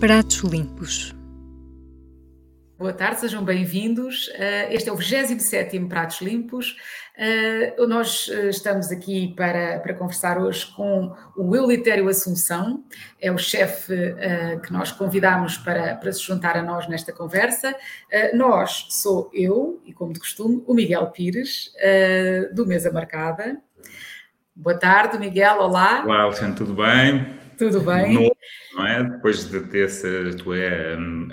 Pratos Limpos. Boa tarde, sejam bem-vindos. Uh, este é o 27 Pratos Limpos. Uh, nós uh, estamos aqui para, para conversar hoje com o Eulitério Assunção, é o chefe que nós convidamos para, para se juntar a nós nesta conversa. nós sou eu, e como de costume, o Miguel Pires, do Mesa Marcada. Boa tarde, Miguel, olá. Olá, Alexandre, tudo bem? Tudo bem. Não é? Depois de ter essa tua, hum,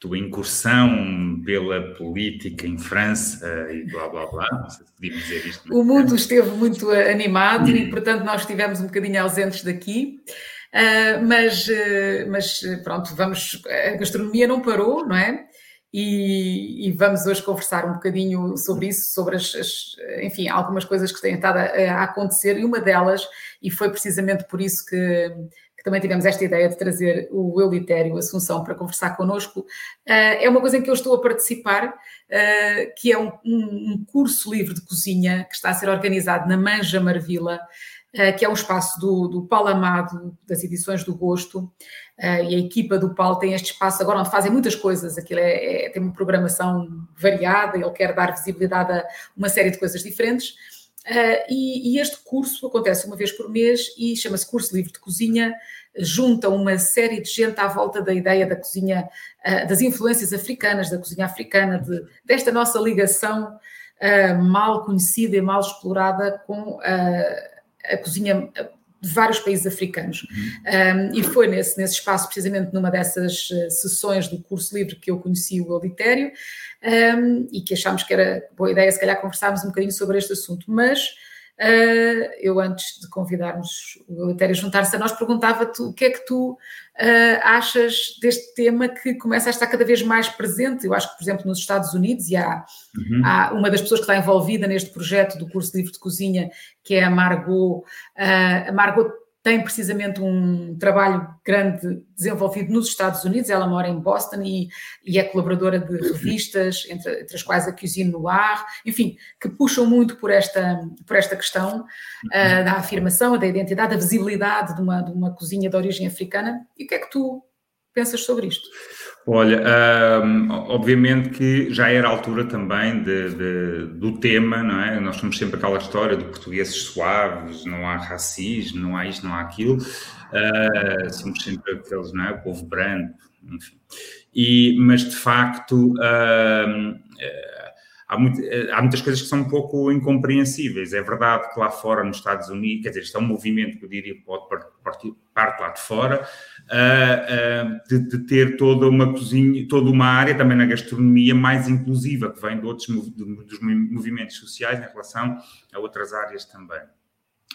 tua incursão pela política em França e blá blá blá, não sei se podíamos dizer isto. O mundo esteve muito animado e, portanto, nós estivemos um bocadinho ausentes daqui. Uh, mas, uh, mas pronto, vamos. A gastronomia não parou, não é? E, e, vamos hoje conversar um bocadinho sobre isso, sobre as, as, enfim, algumas coisas que têm estado a, a, acontecer, e uma delas, e foi precisamente por isso que, que também tivemos esta ideia de trazer o Eulitério Assunção para conversar connosco, uh, é uma coisa em que eu estou a participar, uh, que é um, um, um, curso livre de cozinha que está a ser organizado na Manja Marvila, que é um espaço do, do Paulo Amado, das edições do Gosto, eh, e a equipa do Paulo tem este espaço agora onde fazem muitas coisas, aquilo é, é, tem uma programação variada, ele quer dar visibilidade a uma série de coisas diferentes. Uh, e, e, este curso acontece uma vez por mês e chama-se Curso Livre de Cozinha, junta uma série de gente à volta da ideia da cozinha, das influências africanas, da cozinha africana, de, desta nossa ligação mal conhecida e mal explorada com a cozinha de vários países africanos. Uhum. Um, e foi nesse, nesse espaço, precisamente numa dessas uh, sessões do curso livre, que eu conheci o Auditério um, e que achámos que era boa ideia, se calhar, conversarmos um bocadinho sobre este assunto. Mas eu, antes de convidarmos o Eutério a juntar-se a nós, perguntava-te o que é que tu uh, achas deste tema que começa a estar cada vez mais presente. Eu acho que, por exemplo, nos Estados Unidos, e há, uhum. há uma das pessoas que está envolvida neste projeto do curso livre de cozinha, que é a Margot. Uh, a Margot tem precisamente um trabalho grande desenvolvido nos Estados Unidos. Ela mora em Boston e, e é colaboradora de revistas, entre, entre, as quais a Cuisine Noir, enfim, que puxam muito por esta, por esta questão uh, da afirmação, da identidade, da visibilidade de uma, de uma cozinha de origem africana. E o que é que tu pensas sobre isto? Olha, obviamente que já era a altura também de, de, do tema, não é? Nós temos sempre aquela história de portugueses suaves, não há racismo, não há isto, não há aquilo. Uh, somos sempre aqueles, não é? O povo branco, enfim. E, mas de facto, uh, há, muito, há, muitas coisas que são um pouco incompreensíveis. É verdade que lá fora, nos Estados Unidos, quer dizer, isto é um movimento que eu diria que pode partir, parte lá de fora, uh, de, de, ter toda uma cozinha, toda uma área também na gastronomia mais inclusiva, que vem de outros dos movimentos sociais em relação a outras áreas também.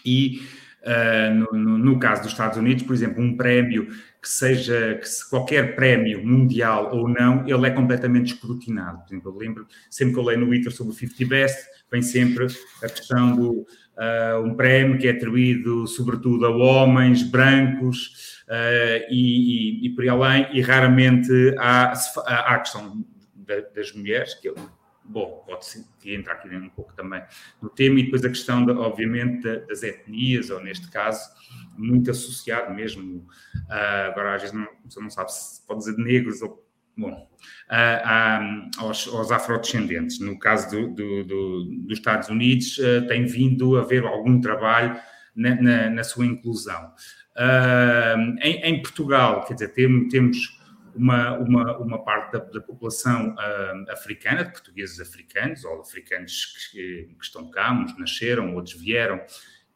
E uh, no, no, no, caso dos Estados Unidos, por exemplo, um prémio que seja, que se qualquer prémio mundial ou não, ele é completamente escrutinado. Por exemplo, eu lembro, sempre que eu leio no Twitter sobre o 50 Best, vem sempre a questão do uh, um prémio que é atribuído sobretudo a homens brancos e, e, e, por aí além, e raramente há, a questão das mulheres, que eu, bom, pode entrar aqui um pouco também no tema, e depois a questão, de, obviamente, das etnias, ou neste caso, muito associado mesmo, uh, agora às vezes não, você não sabe se pode dizer negros ou bom, aos, aos afrodescendentes. No caso do, do, do, dos Estados Unidos, uh, tem vindo a haver algum trabalho na, na, na sua inclusão. Em, em, Portugal, quer dizer, tem, temos uma, uma, uma parte da, da população uh, africana, de portugueses africanos, ou africanos que, que, estão cá, uns nasceram, outros vieram,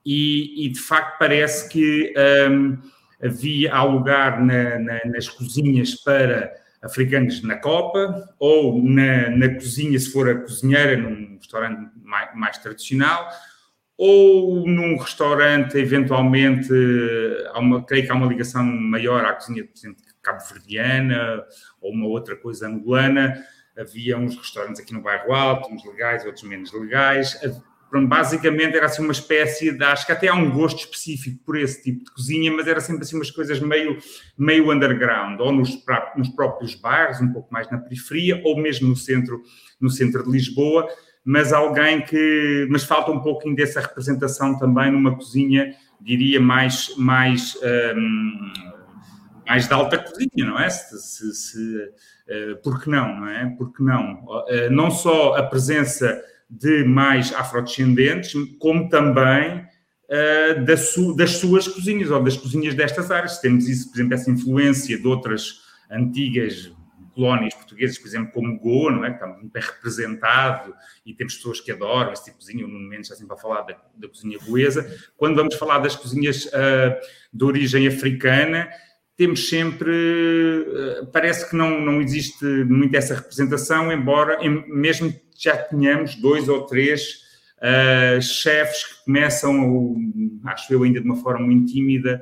e, e de facto parece que um, havia, há lugar na, na, nas cozinhas para africanos na copa ou na, na cozinha, se for a cozinheira, num restaurante mais, mais, tradicional, ou num restaurante, eventualmente, há uma, creio que há uma ligação maior à cozinha, por exemplo, cabo-verdiana ou uma outra coisa angolana. Havia uns restaurantes aqui no bairro Alto, uns legais, outros menos legais basicamente era assim uma espécie de, acho que até há um gosto específico por esse tipo de cozinha, mas era sempre assim umas coisas meio, meio underground, ou nos, nos próprios bairros, um pouco mais na periferia, ou mesmo no centro, no centro de Lisboa, mas alguém que, mas falta um pouquinho dessa representação também numa cozinha, diria, mais, mais um, mais de alta cozinha, não é? Se, se, se, uh, não, não é? Por que não? Uh, não só a presença de mais afrodescendentes, como também uh, su, das suas cozinhas, ou das cozinhas destas áreas. Temos isso, por exemplo, essa influência de outras antigas colónias portuguesas, por exemplo, como Goa, não é? que está muito bem representado e temos pessoas que adoram esse tipo de cozinha, o Nuno Mendes sempre a falar da, da cozinha goesa. Quando vamos falar das cozinhas uh, de origem africana, temos sempre, uh, parece que não, não existe muito essa representação, embora em, mesmo já tenhamos dois ou três uh, chefes que começam, acho eu ainda de uma forma muito tímida,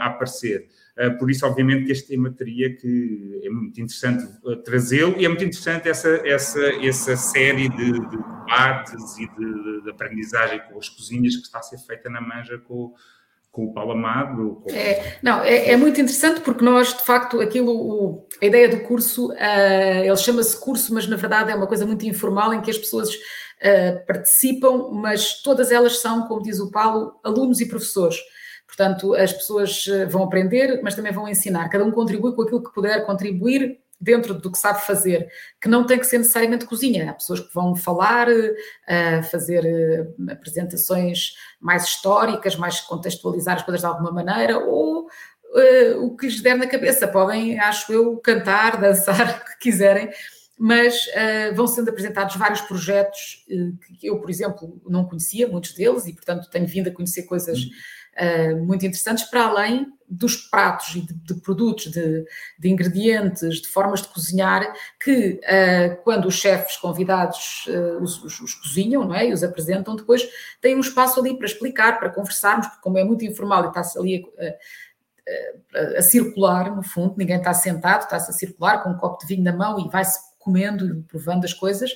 a aparecer. Eh, por isso, obviamente, que este tema teria que. É muito interessante eh, trazê-lo e é muito interessante essa, essa, essa série de, de debates e de, de, aprendizagem com as cozinhas que está a ser feita na Manja com, com o Paulo Amado. Com... É, não, é, é, muito interessante porque nós, de facto, aquilo, o, a ideia do curso, uh, ele chama-se curso, mas na verdade é uma coisa muito informal em que as pessoas uh, participam, mas todas elas são, como diz o Paulo, alunos e professores. Portanto, as pessoas eh, vão aprender, mas também vão ensinar. Cada um contribui com aquilo que puder contribuir dentro do que sabe fazer, que não tem que ser necessariamente cozinha. Há pessoas que vão falar, uh, fazer uh, apresentações mais históricas, mais contextualizar as coisas de alguma maneira, ou uh, o que lhes der na cabeça. Podem, acho eu, cantar, dançar, o que quiserem, mas vão sendo apresentados vários projetos que eu, por exemplo, não conhecia, muitos deles, e portanto tenho vindo a conhecer coisas. Uh, muito interessantes, para além dos pratos e de, de produtos, de, de, ingredientes, de formas de cozinhar, que uh, quando os chefes convidados uh, os, os, os, cozinham não é? e os apresentam, depois têm um espaço ali para explicar, para conversarmos, porque como é muito informal e está-se ali a, a, a, circular, no fundo, ninguém está sentado, está-se a circular com um copo de vinho na mão e vai-se comendo e provando as coisas,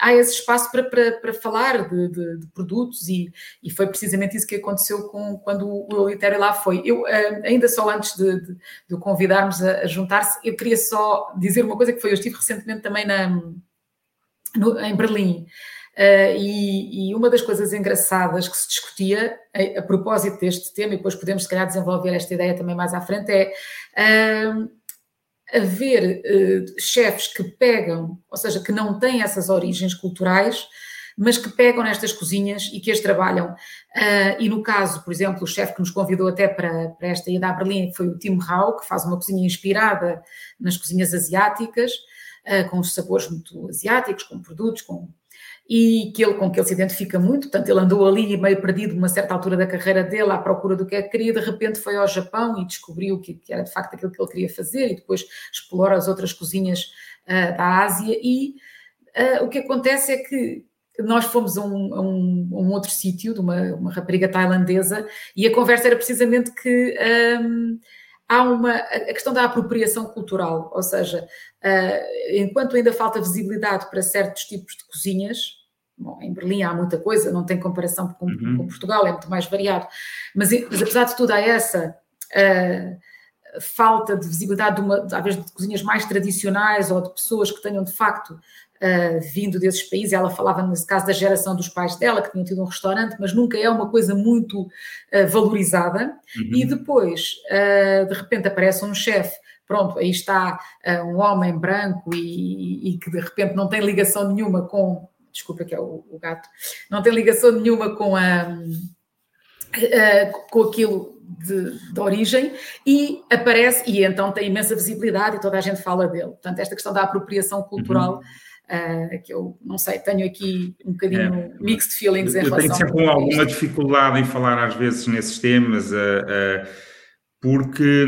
há esse espaço para, para, para falar de, de, de produtos e, e, foi precisamente isso que aconteceu com, quando o Elitério lá foi. Eu, eh, ainda só antes de, de, de convidarmos a, a juntar-se, eu queria só dizer uma coisa que foi, eu estive recentemente também na, no, em Berlim, Uh, e, e, uma das coisas engraçadas que se discutia a, a, propósito deste tema, e depois podemos se calhar desenvolver esta ideia também mais à frente, é uh, haver uh, chefes que pegam, ou seja, que não têm essas origens culturais, mas que pegam nestas cozinhas e que as trabalham. Uh, e no caso, por exemplo, o chefe que nos convidou até para, para esta ida a Berlim foi o Tim Rao, que faz uma cozinha inspirada nas cozinhas asiáticas, uh, com os sabores muito asiáticos, com produtos, com e que ele, com que ele se identifica muito, portanto ele andou ali meio perdido uma certa altura da carreira dele à procura do que é que queria, de repente foi ao Japão e descobriu que, que era de facto aquilo que ele queria fazer e depois explora as outras cozinhas uh, da Ásia. E uh, o que acontece é que nós fomos a um, a um, a um outro sítio de uma, uma, rapariga tailandesa e a conversa era precisamente que um, há uma a questão da apropriação cultural, ou seja, uh, enquanto ainda falta visibilidade para certos tipos de cozinhas, bom, em Berlim há muita coisa, não tem comparação com, uhum. com Portugal, é muito mais variado, mas, mas, apesar de tudo há essa uh, falta de visibilidade de uma, às vezes de cozinhas mais tradicionais ou de pessoas que tenham de facto uh, vindo desses países. Ela falava, nesse caso, da geração dos pais dela, que tinham tido um restaurante, mas nunca é uma coisa muito uh, valorizada. Uhum. E depois, uh, de repente, aparece um chefe pronto, aí está uh, um homem branco e, e, que de repente não tem ligação nenhuma com, desculpa que é o, o gato, não tem ligação nenhuma com a uh, com aquilo de, de, origem e aparece e então tem imensa visibilidade e toda a gente fala dele. Portanto, esta questão da apropriação cultural uhum. Uh, que eu não sei, tenho aqui um bocadinho é, mixed feelings em eu relação tenho sempre alguma dificuldade em falar às vezes nesses temas, uh, uh, porque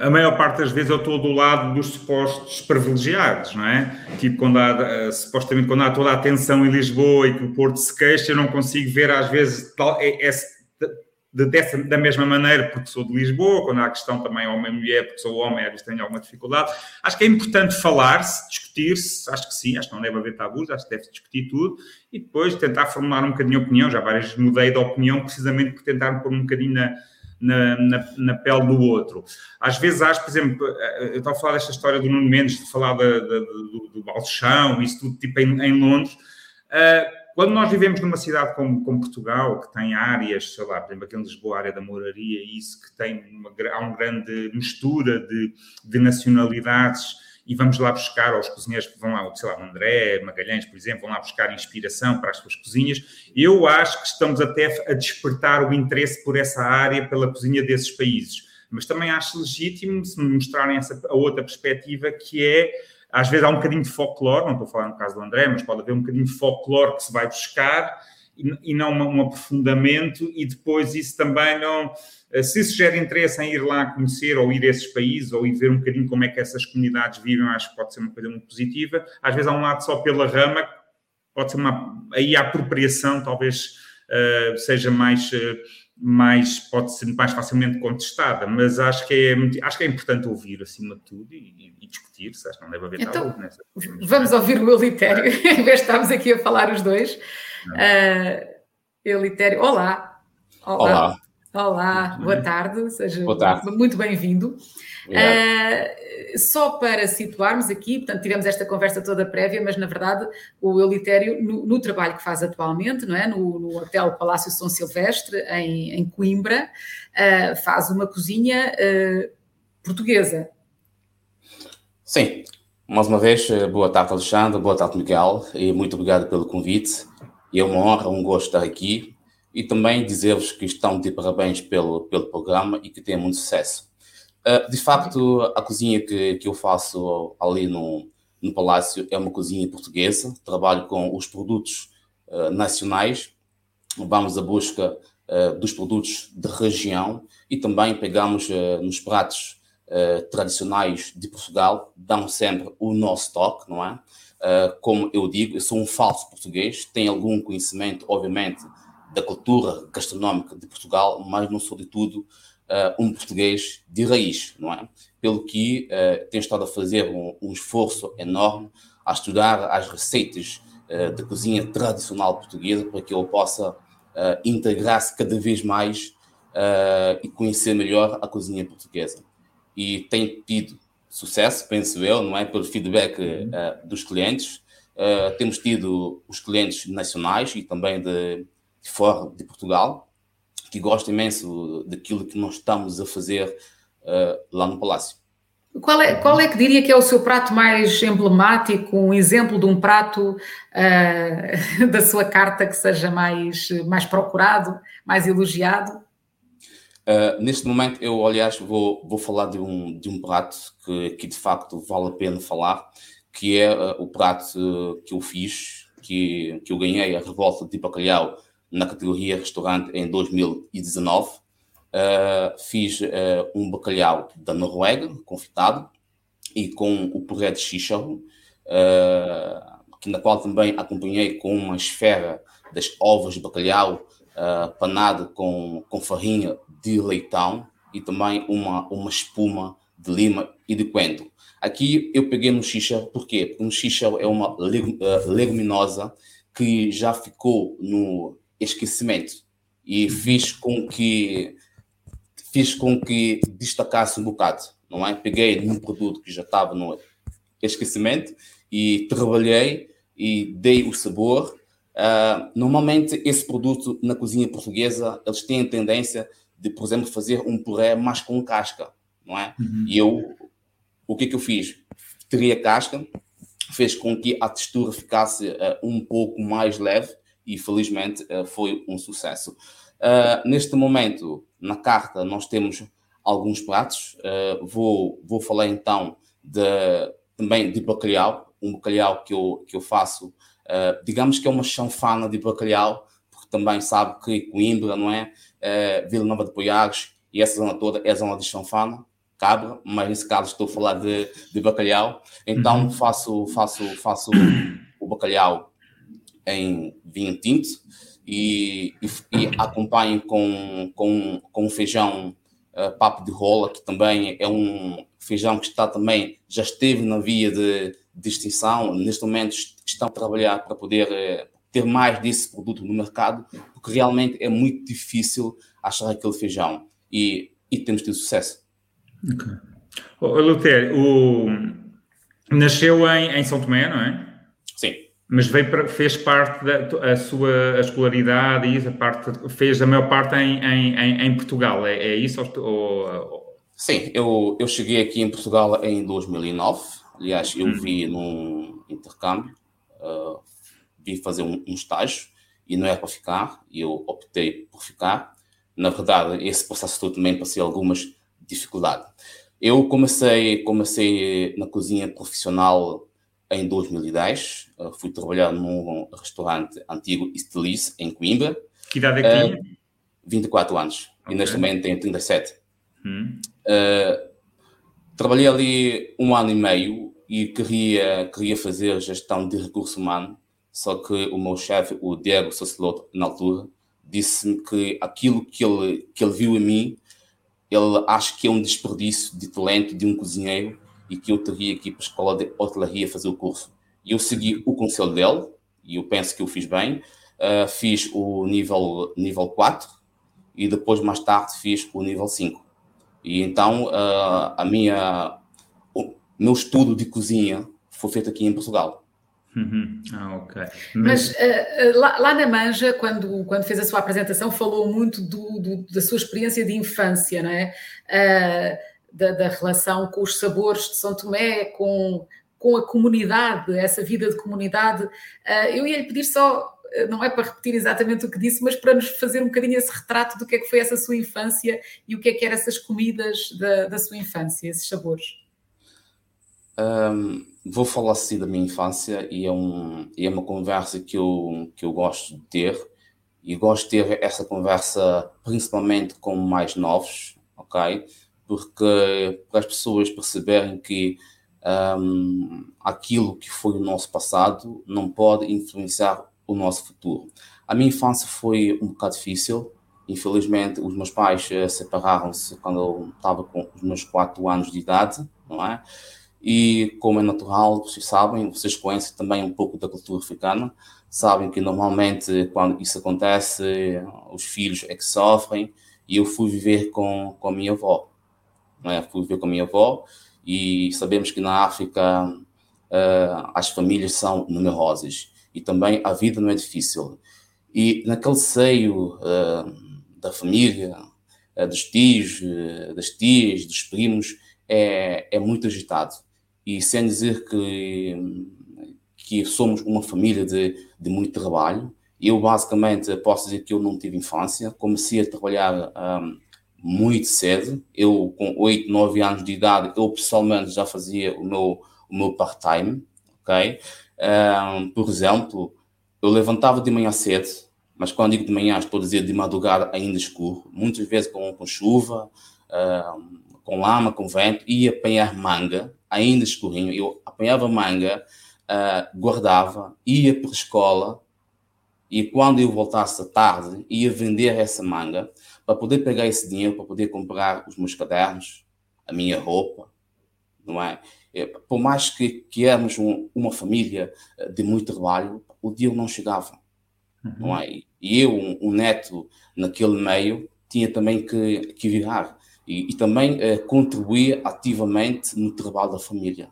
a maior parte das vezes eu estou do lado dos supostos privilegiados, não é? Tipo, quando há, supostamente, quando há toda a atenção em Lisboa e que o Porto se queixa, eu não consigo ver às vezes tal, é, é, de, dessa, da mesma maneira, porque sou de Lisboa, quando há a questão também homem-mulher, porque sou homem, às vezes tenho alguma dificuldade. Acho que é importante falar-se, discutir-se, acho que sim, acho que não deve haver tabus, acho que deve-se discutir tudo e depois tentar formular um bocadinho a opinião. Já várias vezes mudei de opinião precisamente por tentar pôr um bocadinho na, na, na, na, pele do outro. Às vezes acho, por exemplo, eu estava a falar desta história do Nuno Mendes, de falar da, da, do, do balchão, isso tudo tipo em, em Londres. Uh, quando nós vivemos numa cidade como, como, Portugal, que tem áreas, sei lá, por exemplo, aqui em Lisboa, a área da moraria, isso que tem uma, há uma grande mistura de, de nacionalidades e vamos lá buscar, aos cozinheiros que vão lá, sei lá, André, Magalhães, por exemplo, vão lá buscar inspiração para as suas cozinhas. Eu acho que estamos até a despertar o interesse por essa área, pela cozinha desses países. Mas também acho legítimo se me mostrarem essa, a outra perspectiva, que é, às vezes há um bocadinho de folclore, não estou a falar no caso do André, mas pode haver um bocadinho de folclore que se vai buscar e, e não um, aprofundamento, e depois isso também não eh, se isso gera interesse em ir lá conhecer ou ir a esses países ou ir ver um bocadinho como é que essas comunidades vivem, acho que pode ser uma coisa muito positiva. Às vezes há um lado só pela rama, pode ser uma. Aí a apropriação talvez uh, seja mais. Uh, mais pode ser mais facilmente contestada, mas acho que é acho que é importante ouvir acima de tudo e, e discutir, se acho que não deve haver então, nessa. Vamos ouvir o Elitério, em vez de estarmos aqui a falar os dois. Uh, Elitério, olá. Olá. olá. Olá, boa tarde, seja boa tarde. muito bem-vindo. Uh, só para situarmos aqui, portanto, tivemos esta conversa toda prévia, mas na verdade o Elitério, no, no trabalho que faz atualmente, não é? no, no Hotel Palácio São Silvestre, em, em Coimbra, uh, faz uma cozinha uh, portuguesa. Sim, mais uma vez, boa tarde, Alexandre, boa tarde, Miguel, e muito obrigado pelo convite. É uma honra, um gosto estar aqui e também dizer-vos que estão de parabéns pelo, pelo programa e que tem muito sucesso. Uh, de facto, a cozinha que, que eu faço ali no, no Palácio é uma cozinha portuguesa, trabalho com os produtos uh, nacionais, vamos à busca uh, dos produtos de região e também pegamos nos pratos tradicionais de Portugal, damos sempre o nosso toque, não é? como eu digo, eu sou um falso português, tenho algum conhecimento, obviamente, da cultura gastronómica de Portugal, mas não sou de tudo uh, um português de raiz, não é? Pelo que uh, tenho estado a fazer um, um, esforço enorme a estudar as receitas uh, da cozinha tradicional portuguesa para que eu possa integrar-se cada vez mais e conhecer melhor a cozinha portuguesa. E tenho tido sucesso, penso eu, não é? Pelo feedback dos clientes. temos tido os clientes nacionais e também de de fora de Portugal, que gosta imenso daquilo que nós estamos a fazer uh, lá no Palácio. Qual é, qual é que diria que é o seu prato mais emblemático, um exemplo de um prato uh, da sua carta que seja mais, mais procurado, mais elogiado? Uh, neste momento, eu, aliás, vou, vou falar de um, de um prato que, que de facto vale a pena falar, que é uh, o prato que eu fiz, que, que eu ganhei a revolta de bacalhau na categoria restaurante em 2019. Uh, ah, fiz uh, um bacalhau da Noruega, confitado, e com o puré de xícharo, uh, na qual também acompanhei com uma esfera das ovas de bacalhau uh, panado com, com farinha de leitão e também uma, uma espuma de lima e de coentro. Aqui eu peguei no xícharo, por quê? Porque no xícharo é uma leguminosa que já ficou no esquecimento e fiz com que fiz com que destacasse um bocado, não é? Peguei num produto que já estava no esquecimento e trabalhei e dei o sabor. Uh, normalmente esse produto na cozinha portuguesa eles têm a tendência de, por exemplo, fazer um puré mais com casca, não é? Uhum. E eu o que é que eu fiz? Teria casca, fez com que a textura ficasse uh, um pouco mais leve e felizmente eh, foi um sucesso. Uh, neste momento, na carta, nós temos alguns pratos. Uh, vou, vou falar então de, também de bacalhau, um bacalhau que eu, que eu faço, digamos que é uma chanfana de bacalhau, porque também sabe que Coimbra, não é? Vila Nova de Poiares e essa zona toda é a zona de chanfana, cabra, mas nesse caso estou a falar de, de bacalhau. Então uhum. faço, faço, faço o bacalhau em vinho tinto e, e, e acompanho com, com, com feijão uh, papo de rola, que também é um feijão que está também, já esteve na via de, de extinção, neste momento estão a trabalhar para poder uh, ter mais desse produto no mercado, porque realmente é muito difícil achar aquele feijão e, e temos tido sucesso. Ok. O, Luther, o... nasceu em, em São Tomé, não é? Mas veio para, fez parte da a sua a escolaridade e a parte fez a maior parte em, em, em Portugal, é, é isso? Ou, ou... Sim, eu, eu cheguei aqui em Portugal em 2009. Aliás, eu hum. vi num intercâmbio, uh, vim fazer um, um estágio e não era para ficar, e eu optei por ficar. Na verdade, esse processo todo também passei algumas dificuldades. Eu comecei, comecei na cozinha profissional em 2010. Uh, fui trabalhar num restaurante antigo Estelice, em Coimbra. Que idade é que tinha? Uh, 24 anos. Okay. E neste momento tenho 37. Hum. Uh, trabalhei ali um ano e meio e queria, queria fazer gestão de recurso humano, só que o meu chefe, o Diego Sociloto, na altura, disse-me que aquilo que ele, que ele viu em mim, ele acha que é um desperdício de talento de um cozinheiro e que eu teria que ir para a escola de hotelaria fazer o curso. E eu segui o conselho dele, e eu penso que eu fiz bem. Uh, fiz o nível, nível 4 e depois, mais tarde, fiz o nível 5. E então, uh, a minha, o meu estudo de cozinha foi feito aqui em Portugal. Uhum. Ah, ok. Mas, Mas uh, lá, lá, na Manja, quando, quando fez a sua apresentação, falou muito do, do da sua experiência de infância, não é? Da, da, relação com os sabores de São Tomé, com, com a comunidade, essa vida de comunidade. Uh, eu ia lhe pedir só, ah, não é para repetir exatamente o que disse, mas para nos fazer um bocadinho esse retrato do que é que foi essa sua infância e o que é que eram essas comidas da, da sua infância, esses sabores. Um, vou falar assim da minha infância e é, um, é uma conversa que eu, que eu gosto de ter e gosto de ter essa conversa principalmente com mais novos, ok? Porque as pessoas perceberem que um, aquilo que foi o nosso passado não pode influenciar o nosso futuro. A minha infância foi um bocado difícil. Infelizmente, os meus pais uh, separaram-se quando eu estava com os meus 4 anos de idade, não é? E como é natural, vocês sabem, vocês conhecem também um pouco da cultura africana, sabem que normalmente quando isso acontece, os filhos é que sofrem, e eu fui viver com, com a minha avó né? fui ver com a minha avó e sabemos que na África uh, as famílias são numerosas e também a vida não é difícil. E naquele seio uh, da família, uh, dos tios, das tias, dos primos, é, é muito agitado. E sem dizer que, que somos uma família de, de muito trabalho, eu basicamente posso dizer que eu não tive infância, comecei a trabalhar um, muito cedo. Eu, com 8, 9 anos de idade, eu pessoalmente já fazia o meu, o meu part-time, ok? Um, por exemplo, eu levantava de manhã cedo, mas quando digo de manhã, estou a dizer de madrugada ainda escuro, muitas vezes com, com chuva, um, com lama, com vento, ia apanhar manga, ainda escurinho. Eu apanhava manga, uh, guardava, ia para a escola, e quando eu voltasse à tarde, ia vender essa manga para poder pegar esse dinheiro, para poder comprar os meus cadernos, a minha roupa, não é? é por mais que, que éramos um, uma família eh, de muito trabalho, o dia não chegava, uhum. não é? E eu, um, um, neto naquele meio, tinha também que, que virar e, e também eh, contribuir ativamente no trabalho da família.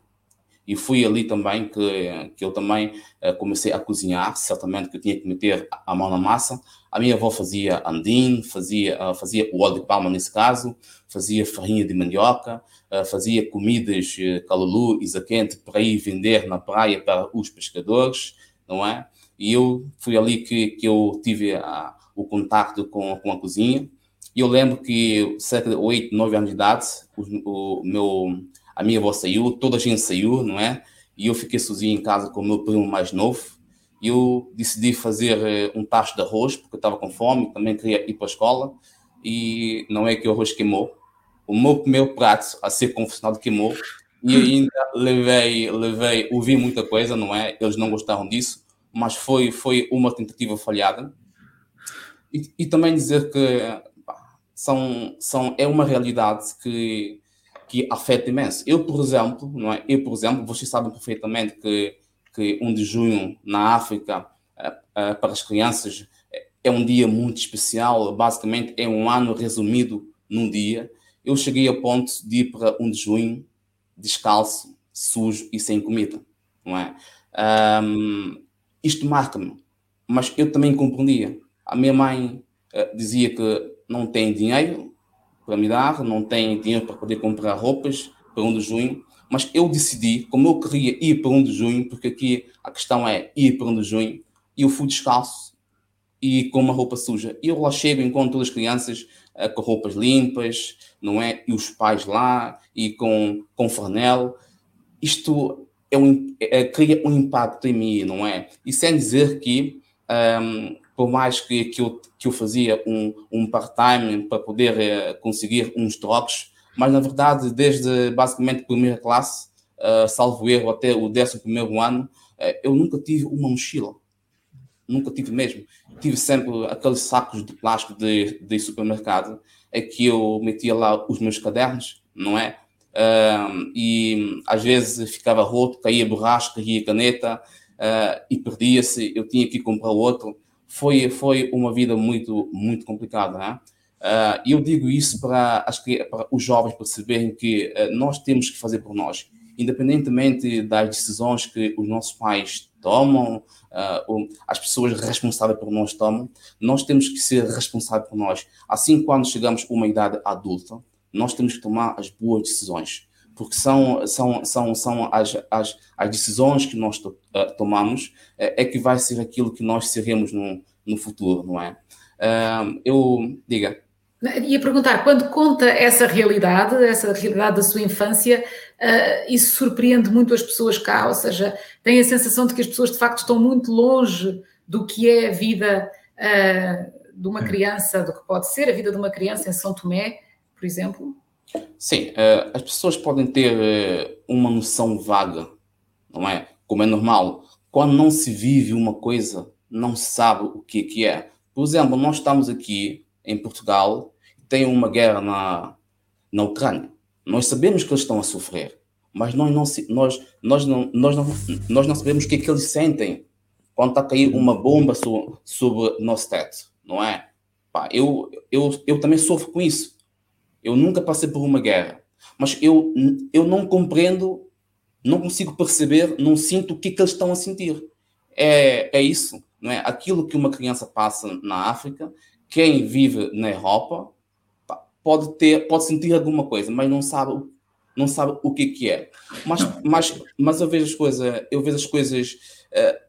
E foi ali também que, que eu também uh, comecei a cozinhar, certamente que eu tinha que meter a mão na massa. A minha avó fazia andim, fazia, uh, fazia o óleo de palma nesse caso, fazia farinha de mandioca, uh, fazia comidas uh, calulu e zaquente para ir vender na praia para os pescadores, não é? E eu fui ali que, que eu tive a, o contato com, com a cozinha. E eu lembro que cerca de 8, 9 anos de idade, o, o meu a minha avó saiu, toda a gente saiu, não é? E eu fiquei sozinho em casa com o meu primo mais novo. Eu decidi fazer uh, um tacho de arroz, porque eu estava com fome, também queria ir para a escola. E não é que o arroz queimou. O meu primeiro prato a ser confessionado queimou. E ainda levei, levei, ouvi muita coisa, não é? Eles não gostaram disso, mas foi, foi uma tentativa falhada. E, e também dizer que são, são, é uma realidade que que afeta imenso. Eu, por exemplo, não é? Eu, por exemplo, vocês sabem perfeitamente que, que 1 de junho na África uh, uh, para as crianças é um dia muito especial, basicamente é um ano resumido num dia. Eu cheguei a ponto de ir para 1 de junho descalço, sujo e sem comida, não é? Um, isto marca-me. Mas eu também compreendia. A minha mãe uh, dizia que não tem dinheiro para me dar, não tem dinheiro para poder comprar roupas para 1 de junho, mas eu decidi, como eu queria ir para 1 de junho, porque aqui a questão é ir para 1 de junho, e eu fui descalço e com uma roupa suja. E eu lá chego, encontro as crianças uh, com roupas limpas, não é? E os pais lá, e com, com farnel. Isto é um, é, cria um impacto em mim, não é? E sem dizer que, um, por mais que, que, eu, que eu fazia um, um part-time para poder uh, conseguir uns trocos, mas na verdade, desde basicamente a primeira classe, uh, salvo erro, até o décimo primeiro ano, uh, eu nunca tive uma mochila nunca tive mesmo. Tive sempre aqueles sacos de plástico de, de supermercado, é que eu metia lá os meus cadernos, não é? Uh, e às vezes ficava roto, caía borracha, caía caneta uh, e perdia-se, eu tinha que comprar outro. Foi, foi uma vida muito, muito complicada, é? Uh, eu digo isso para, as, para os jovens perceberem que uh, nós temos que fazer por nós, independentemente das decisões que os nossos pais tomam, uh, as pessoas responsáveis por nós tomam, nós temos que ser responsáveis por nós. Assim, quando chegamos a uma idade adulta, nós temos que tomar as boas decisões, porque são, são, são, são as, as, as decisões que nós to, tomamos é, é, que vai ser aquilo que nós seremos no, no futuro, não é? Eu, diga. Ia perguntar, quando conta essa realidade, essa realidade da sua infância, uh, isso surpreende muito as pessoas cá, ou seja, tem a sensação de que as pessoas de facto estão muito longe do que é a vida uh, de uma criança, do que pode ser a vida de uma criança em São Tomé, por exemplo? Sim, uh, as pessoas podem ter uma noção vaga, não é? Como é normal. Quando não se vive uma coisa, não se sabe o que é que é. Por exemplo, nós estamos aqui em Portugal tem uma guerra na, na Ucrânia. Nós sabemos que eles estão a sofrer, mas nós não, nós, nós não, nós não, nós não sabemos o que é que eles sentem quando está a cair uma bomba sobre, sobre nosso teto, não é? Pá, eu, eu, eu também sofro com isso. Eu nunca passei por uma guerra, mas eu, eu não compreendo, não consigo perceber, não sinto o que, é que eles estão a sentir. É, é isso, não é? Aquilo que uma criança passa na África quem vive na Europa pode ter, pode sentir alguma coisa, mas não sabe, não sabe o que, que é. Mas, mas, mas eu vejo as coisas, eu vejo as coisas uh,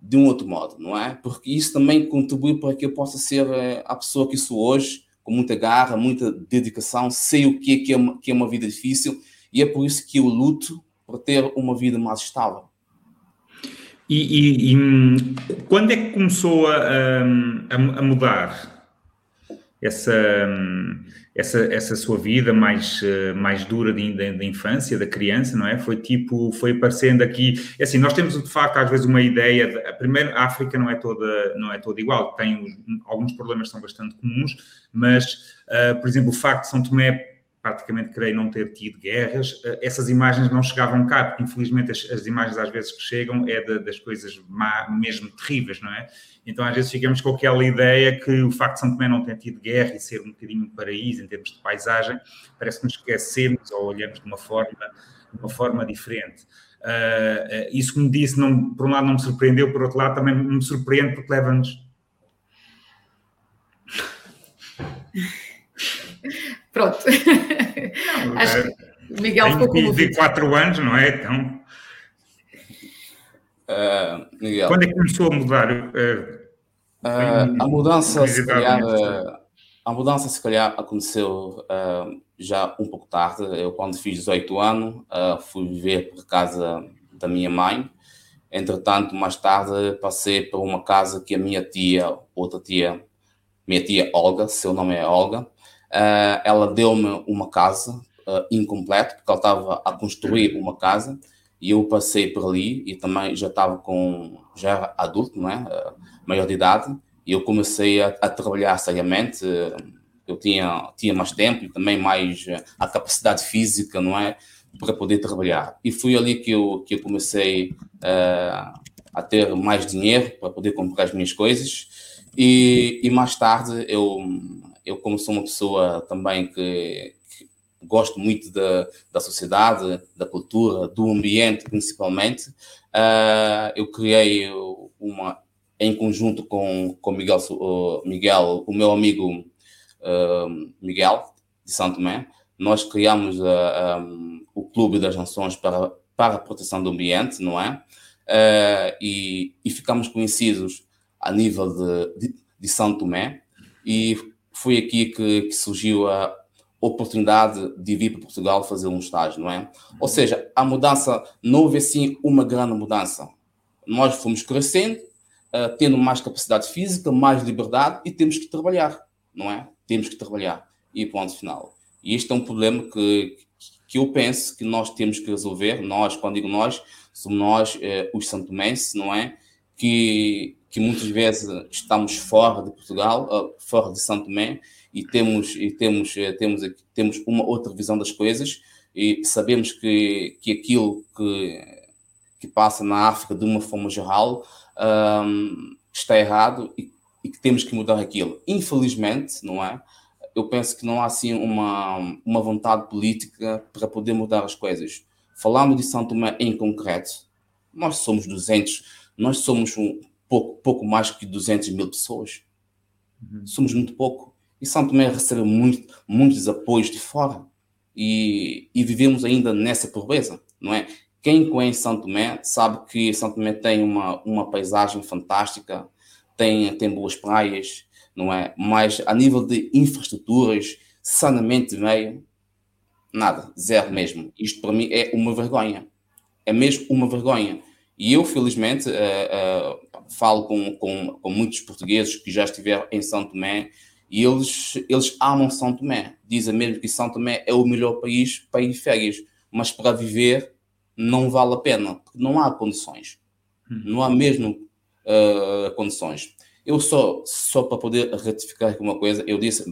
de um outro modo, não é? Porque isso também contribui para que eu possa ser uh, a pessoa que sou hoje, com muita garra, muita dedicação, sei o que é, que é, uma, que é uma vida difícil e é por isso que eu luto para ter uma vida mais estável. E, e, e quando é que começou a, a, a mudar? Essa, essa, essa sua vida mais, mais dura da infância, da criança, não é? Foi tipo, foi aparecendo aqui, é assim, nós temos de facto às vezes uma ideia, de, a primeira, a África não é toda, não é toda igual, tem alguns problemas são bastante comuns, mas, uh, por exemplo, o facto de São Tomé praticamente creio não ter tido guerras, eh, essas imagens não chegavam cá, porque infelizmente as, as imagens às vezes que chegam é de, das coisas má, mesmo terríveis, não é? Então às vezes ficamos com aquela ideia que o facto de São Tomé não ter tido guerra e ser um bocadinho um paraíso em termos de paisagem, parece que nos esquecemos ou olhamos de uma forma, de uma forma diferente. Uh, isso que me disse, não, por um lado não me surpreendeu, por outro lado também me surpreende porque leva-nos... Pronto. Não, Acho que o Miguel ficou com De quatro anos, não é? Então. Uh, Miguel. Quando é que começou a mudar? Uh, uh, a mudança, se calhar, a mudança, se calhar, aconteceu já um pouco tarde. Eu, quando fiz 18 anos, fui viver por casa da minha mãe. Entretanto, mais tarde, passei por uma casa que a minha tia, outra tia, minha tia Olga, seu nome é Olga, Uh, ela deu-me uma casa uh, incompleta, porque ela estava a construir uma casa, e eu passei por ali e também já estava com, já era adulto, não é? Uh, maior de idade, e eu comecei a, a trabalhar seriamente. eu tinha, tinha mais tempo e também mais a capacidade física, não é? Para poder trabalhar. E foi ali que eu, que eu comecei a ter mais dinheiro para poder comprar as minhas coisas. E, e mais tarde eu eu como sou uma pessoa também que, que gosto muito da, da sociedade, da cultura, do ambiente principalmente. Uh, eu criei uma, em conjunto com, com Miguel, uh, Miguel, o meu amigo uh, Miguel, de Santo Tomé, nós criamos um, o Clube das Nações para, para a Proteção do Ambiente, não é? e, e ficamos conhecidos a nível de, de, de São Tomé, e foi aqui que, que surgiu a oportunidade de vir para Portugal fazer um estágio, não é? Ou seja, a mudança, não houve assim uma grande mudança. Nós fomos crescendo, uh, tendo mais capacidade física, mais liberdade e temos que trabalhar, não é? Temos que trabalhar. E ponto final. E este é um problema que, que eu penso que nós temos que resolver. Nós, quando digo nós, somos nós, eh, os santomenses, não é? Que, que muitas vezes estamos fora de Portugal, uh, fora de Santo Tomé, e temos e temos eh, temos temos uma outra visão das coisas e sabemos que que aquilo que que passa na África de uma forma geral um, está errado e, e, que temos que mudar aquilo. Infelizmente, não é? Eu penso que não há assim uma uma vontade política para poder mudar as coisas. Falando de São Tomé em concreto, nós somos 200, nós somos um pouco pouco mais que 200 mil pessoas. Uhum. Somos muito pouco e São Tomé recebe muito, muitos apoios de fora. E, e vivemos ainda nessa pobreza, não é? Quem conhece São Tomé sabe que São Tomé tem uma, uma paisagem fantástica, tem, tem boas praias, não é? Mas a nível de infraestruturas, sanamente meio, nada, zero mesmo. Isto para mim é uma vergonha. É mesmo uma vergonha. E eu, felizmente, uh, uh, falo com, com, com muitos portugueses que já estiveram em São Tomé e eles, eles amam São Tomé. Dizem mesmo que São Tomé é o melhor país para ir férias, mas para viver não vale a pena, porque não há condições. Hum. Não há mesmo uh, condições. Eu só, só para poder ratificar aqui uma coisa, eu disse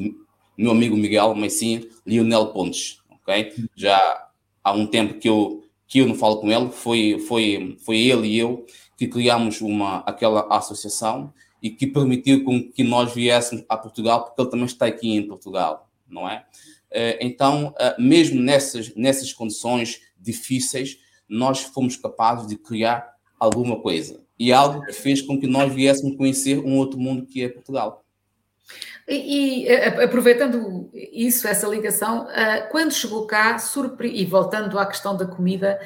meu amigo Miguel, mas sim Lionel Pontes, ok? Hum. Já há um tempo que eu, que eu não falo com ele, foi, foi, foi ele e eu que criamos uma, aquela associação e que permitiu com que nós viéssemos a Portugal, porque ele também está aqui em Portugal, não é? Eh, então, eh, mesmo nessas, nessas condições difíceis, nós fomos capazes de criar alguma coisa. E algo que fez com que nós viéssemos conhecer um outro mundo que é Portugal. E, e, aproveitando isso, essa ligação, quando chegou cá, e voltando à questão da comida,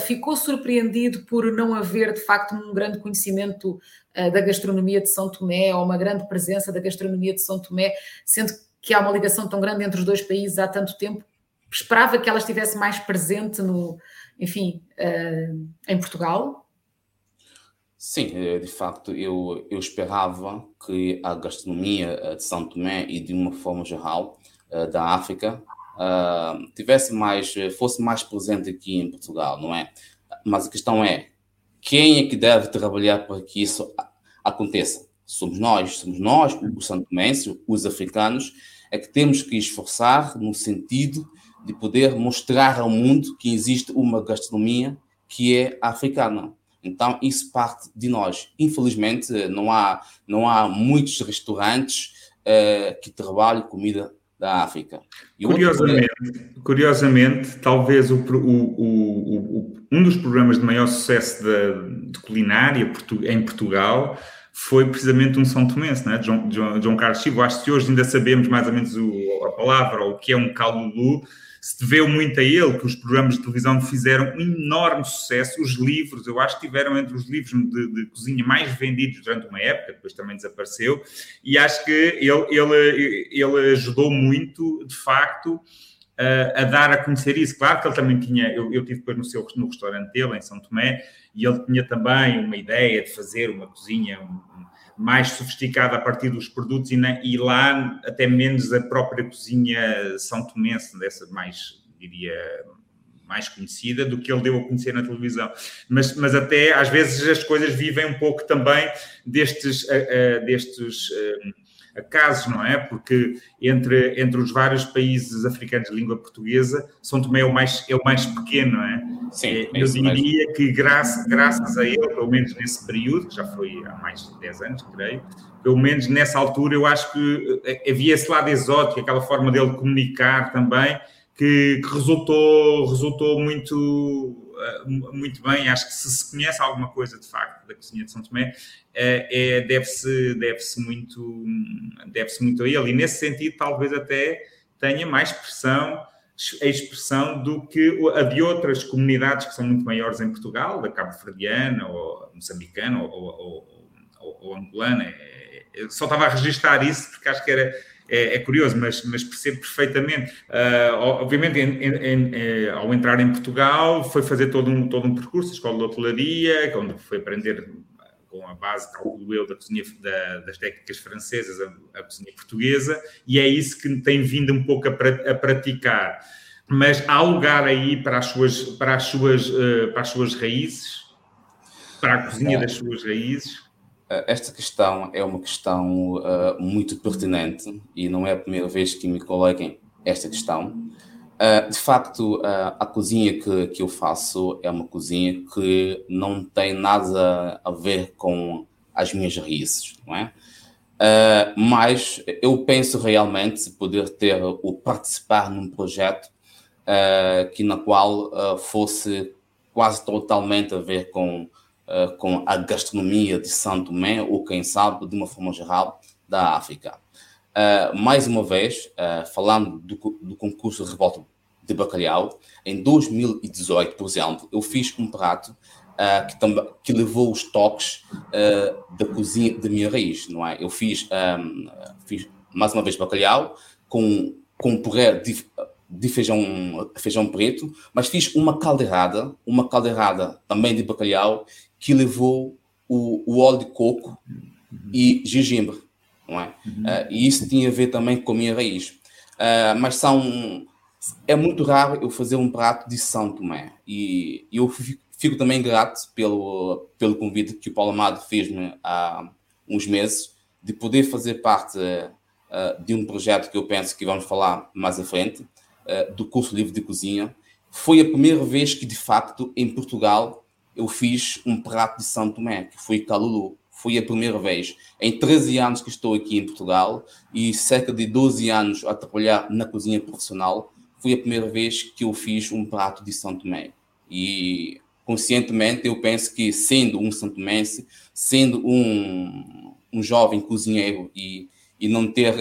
ficou surpreendido por não haver de facto um grande conhecimento da gastronomia de São Tomé ou uma grande presença da gastronomia de São Tomé, sendo que há uma ligação tão grande entre os dois países há tanto tempo. Esperava que ela estivesse mais presente no, enfim, em Portugal, Sim, eh, de facto, eu, eu esperava que a gastronomia eh, de São Tomé e de uma forma geral eh, da África tivesse mais, fosse mais presente aqui em Portugal, não é? Mas a questão é, quem é que deve trabalhar para que isso aconteça? Somos nós, somos nós, os santomenses, os africanos, é que temos que esforçar no sentido de poder mostrar ao mundo que existe uma gastronomia que é africana então, isso parte de nós. Infelizmente, não há, não há muitos restaurantes uh, que trabalhem comida da África. curiosamente, outro... curiosamente, talvez o, o, o, um dos programas de maior sucesso de, de culinária em Portugal foi precisamente um São Tomense, né? João, Carlos Chivo. Acho que hoje ainda sabemos mais ou menos a palavra, ou o que é um calulu, se deveu muito a ele, que os programas de televisão fizeram um enorme sucesso. Os livros, eu acho que tiveram entre os livros de, de cozinha mais vendidos durante uma época, depois também desapareceu, e acho que ele, ele, ele ajudou muito, de facto, a, a dar a conhecer isso. Claro que ele também tinha, eu, eu tive depois no, seu, no restaurante dele, em São Tomé, e ele tinha também uma ideia de fazer uma cozinha, um, mais sofisticada a partir dos produtos e, na, e lá até menos a própria cozinha são tomense, dessa mais, diria, mais conhecida do que ele deu a conhecer na televisão. Mas, mas até às vezes as coisas vivem um pouco também destes, uh, uh, destes uh, acasos, não é? Porque entre, entre os vários países africanos de língua portuguesa, São Tomé é o mais, é o mais pequeno, não é? Sim, é, eu diria que graças, graças a ele, pelo menos nesse período, que já foi há mais de 10 anos, creio, pelo menos nessa altura eu acho que eh, havia esse lado exótico, aquela forma dele comunicar também, que, que resultou, resultou muito, muito bem. Acho que se se conhece alguma coisa de facto da cozinha de São Tomé, é, deve-se deve muito, deve muito a ele. E nesse sentido, talvez até tenha mais expressão a expressão do que a de outras comunidades que são muito maiores em Portugal, da cabo-verdiana, ou moçambicana, ou, ou, ou, ou angolana. Eu só estava a registrar isso porque acho que era, é, é curioso, mas, mas, percebo perfeitamente. Uh, obviamente, em, em, em, eh, ao entrar em Portugal, foi fazer todo um, todo um percurso, escola de hotelaria, é onde foi aprender com a base, calculo eu, da cozinha, da, das técnicas francesas, a, a, cozinha portuguesa, e é isso que tem vindo um pouco a, a praticar. Mas há lugar aí para as suas, para as suas, uh, para as suas raízes, para a cozinha das suas raízes? Eh, esta questão é uma questão uh, muito pertinente e não é a primeira vez que me coloquem esta questão. Uh, de facto, uh, a cozinha que, que eu faço é uma cozinha que não tem nada a ver com as minhas raízes, não é? Uh, mas eu penso realmente poder ter o participar num projeto que na qual fosse quase totalmente a ver com, com a gastronomia de Santo Tomé ou quem sabe de uma forma geral da África. Uh, mais uma vez, uh, falando do, do concurso de revolta de bacalhau, em 2018, por exemplo, eu fiz um prato uh, que, também, que levou os toques da cozinha da minha raiz, não é? Eu fiz, um, fiz mais uma vez bacalhau com, com puré de, de feijão, feijão preto, mas fiz uma caldeirada, uma caldeirada também de bacalhau que levou o, o óleo de coco e gengibre não é? Uhum. Uh, e isso tinha a ver também com a minha raiz. Uh, mas são. É muito raro eu fazer um prato de São Tomé. E eu fico, fico também grato pelo, pelo convite que o Paulo Amado fez-me há uns meses de poder fazer parte uh, de um projeto que eu penso que vamos falar mais à frente, do curso livre de cozinha. Foi a primeira vez que, de facto, em Portugal, eu fiz um prato de São Tomé, que foi Calulu foi a primeira vez em 13 anos que estou aqui em Portugal e cerca de 12 anos a trabalhar na cozinha profissional. Foi a primeira vez que eu fiz um prato de São Tomé. E conscientemente eu penso que, sendo um santomense, sendo um, um jovem cozinheiro e, e não ter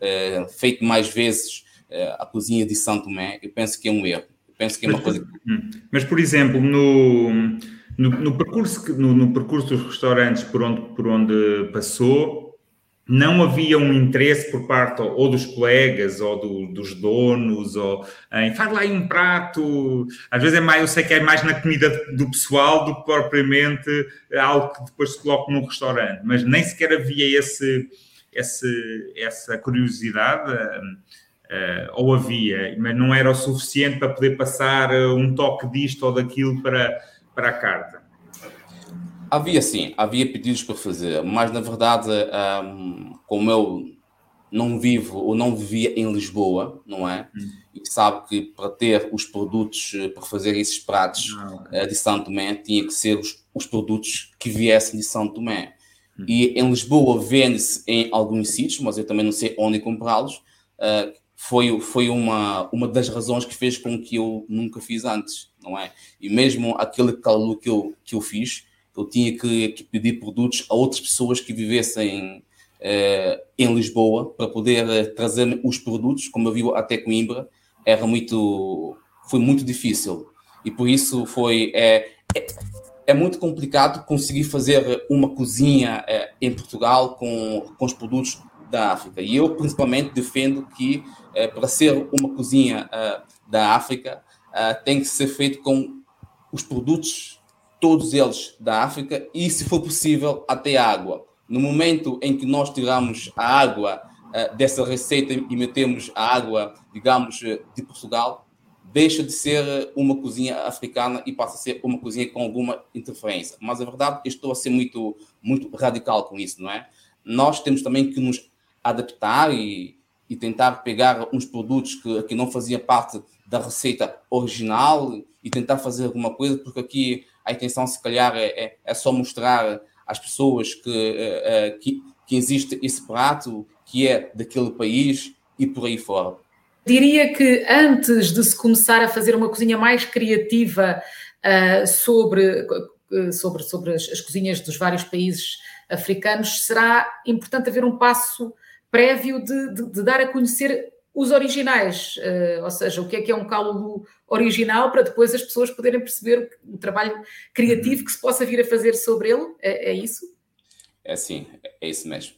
é, feito mais vezes é, a cozinha de São Tomé, eu penso que é um erro. Eu penso que é uma mas, coisa. Hum. Mas, por exemplo, no no, no percurso, no, no, percurso dos restaurantes por onde, por onde passou, não havia um interesse por parte ou, dos colegas ou do, dos donos ou em faz lá um prato. Às vezes é mais, eu sei que é mais na comida do pessoal do que propriamente algo que depois se coloca num restaurante, mas nem sequer havia esse, esse, essa curiosidade. Uh, ou havia, mas não era o suficiente para poder passar um toque disto ou daquilo para, para a carta? Havia sim, havia pedidos para fazer, mas na verdade, um, como eu não vivo ou não vivia em Lisboa, não é? Hum. E sabe que para ter os produtos eh, para fazer esses pratos ah. Eh, de São Tomé tinha que ser os, os produtos que viessem de São Tomé. Hum. E em Lisboa vende-se em alguns sítios, mas eu também não sei onde comprá-los. Uh, foi, foi uma, uma das razões que fez com que eu nunca fiz antes não é? E mesmo aquele cálculo que eu, que eu fiz, eu tinha que, que pedir produtos a outras pessoas que vivessem eh, em Lisboa para poder eh, trazer os produtos, como eu vi até Coimbra, era muito, foi muito difícil. E por isso foi, é, é, é muito complicado conseguir fazer uma cozinha é, em Portugal com, com os produtos da África. E eu, principalmente, defendo que é, para ser uma cozinha da África, uh, tem que ser feito com os produtos, todos eles da África, e, se for possível, até água. No momento em que nós tiramos a água uh, dessa receita e metemos a água, digamos, eh, de Portugal, deixa de ser uma cozinha africana e passa a ser uma cozinha com alguma interferência. Mas a verdade, estou a ser muito, muito radical com isso, não é? Nós temos também que nos adaptar e, e tentar pegar uns produtos que, que não faziam parte da receita original e tentar fazer alguma coisa, porque aqui a intenção, se calhar, é, é, é só mostrar às pessoas que, é, é, que, que existe esse prato que é daquele país e por aí fora. diria que antes de se começar a fazer uma cozinha mais criativa uh, sobre, uh, sobre, sobre as, as, cozinhas dos vários países africanos, será importante haver um passo prévio de, de, de dar a conhecer os originais, uh, ou seja, o que é que é um caldo original para depois as pessoas poderem perceber o trabalho criativo que se possa vir a fazer sobre ele, é, é isso? É sim, é isso mesmo.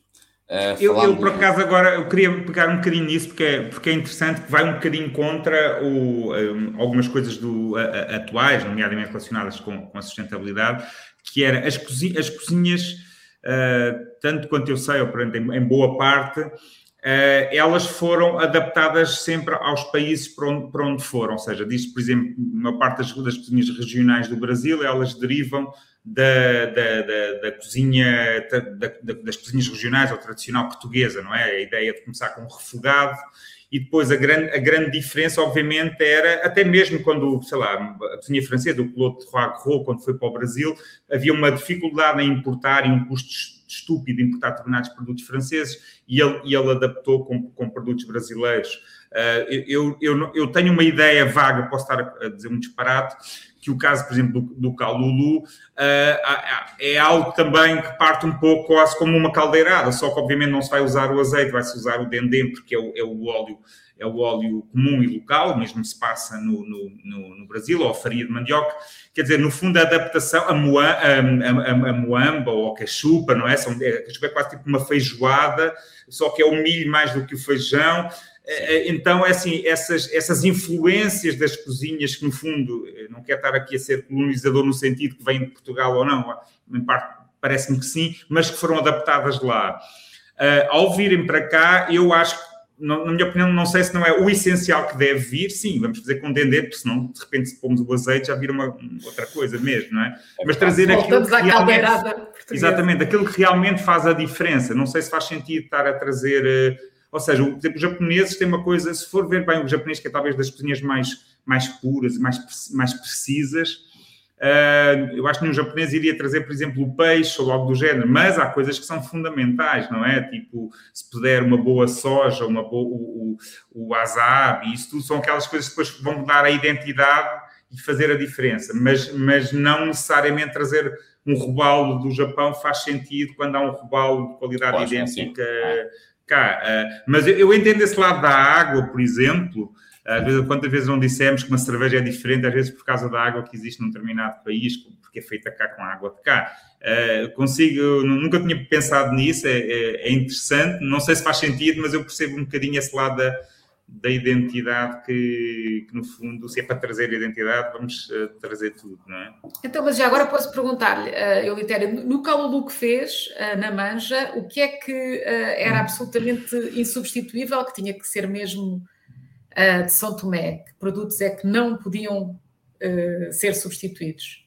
Uh, eu, eu, por acaso, agora eu queria pegar um bocadinho nisso, porque é, porque é interessante que vai um bocadinho contra o, um, algumas coisas do, a, a, atuais, nomeadamente relacionadas com, com, a sustentabilidade, que era as, cozinhas, as cozinhas uh, tanto quanto eu sei, ou em, em boa parte, Uh, elas foram adaptadas sempre aos países para onde, para onde foram. Ou seja, diz, por exemplo, uma parte das, das cozinhas regionais do Brasil, elas derivam da, da, da, da cozinha, das cozinhas regionais ou tradicional portuguesa, não é? A ideia de começar com um refogado e depois a grande, a grande diferença, obviamente, era, até mesmo quando, sei lá, a cozinha francesa, o Claude Roy quando foi para o Brasil, havia uma dificuldade em importar e um custo estúpido importar determinados produtos franceses e ele, e ele adaptou com, com produtos brasileiros. Uh, eu, eu, eu tenho uma ideia vaga, posso estar a dizer um disparate, que o caso, por exemplo, do, do Calulu uh, é algo também que parte um pouco quase como uma caldeirada, só que obviamente não se vai usar o azeite, vai-se usar o dendê, porque é o, é o, óleo é o óleo comum e local, mesmo se passa no, no, no, no Brasil, ou a farinha de mandioca. Quer dizer, no fundo, a adaptação, a, moa, a, a, a moamba ou a cachupa, não é? São, a cachupa é quase tipo uma feijoada, só que é o milho mais do que o feijão. É, é, então, é assim, essas, essas influências das cozinhas, que no fundo, não quer estar aqui a ser colonizador no sentido que vem de Portugal ou não, em parte parece-me que sim, mas que foram adaptadas lá. Uh, ao virem para cá, eu acho que, na minha opinião, não sei se não é o essencial que deve vir, sim, vamos fazer com dendê, porque senão, de repente, se pomos o azeite, já vira uma outra coisa mesmo, não é? é mas trazer aquilo que realmente, Exatamente, aquilo que realmente faz a diferença. Não sei se faz sentido estar a trazer uh, ou seja, por exemplo, os japoneses têm uma coisa, se for ver bem o japonês, que é talvez das cozinhas mais, mais puras, mais, mais precisas, uh, eu acho que nenhum japonês iria trazer, por exemplo, o peixe ou algo do género, mas há coisas que são fundamentais, não é? Tipo, se puder uma boa soja, uma boa, o, o, o wasabi, isso tudo são aquelas coisas que depois vão dar a identidade e fazer a diferença, mas, mas não necessariamente trazer um robalo do Japão faz sentido quando há um robalo de qualidade idêntica cá. Uh, mas eu, eu, entendo esse lado da água, por exemplo. Às vezes, quantas vezes não dissemos que uma cerveja é diferente, às vezes por causa da água que existe num determinado país, porque é feita cá com a água de cá. Uh, consigo, nunca tinha pensado nisso, é, é, é, interessante, não sei se faz sentido, mas eu percebo um bocadinho esse lado da, da identidade que, que, no fundo, se é para trazer identidade, vamos uh, trazer tudo, não é? Então, mas já agora posso perguntar-lhe, uh, Eulitério, no Calulu que fez, uh, na Manja, o que é que era absolutamente insubstituível, que tinha que ser mesmo de São Tomé? Que produtos é que não podiam ser substituídos?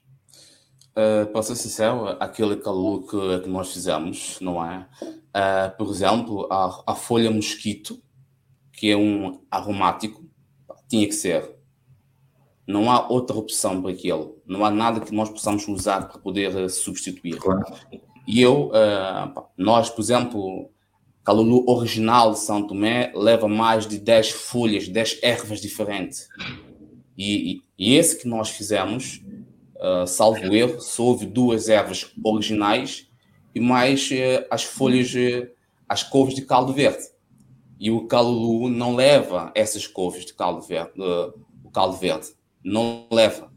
Uh, para ser sincero, aquele calulu que, que nós fizemos, não é? por exemplo, a, a folha mosquito, que é um aromático, tinha que ser. Não há outra opção para aquilo. Não há nada que nós possamos usar para poder uh, substituir. Claro. E eu, uh, nós, por exemplo, Calulu original de São Tomé leva mais de 10 folhas, 10 ervas diferentes. E, e, e esse que nós fizemos, uh, salvo erro, só houve duas ervas originais e mais uh, as folhas, uh, as couves de caldo verde. E o calulu não leva essas couves de caldo verde, o caldo verde, não leva.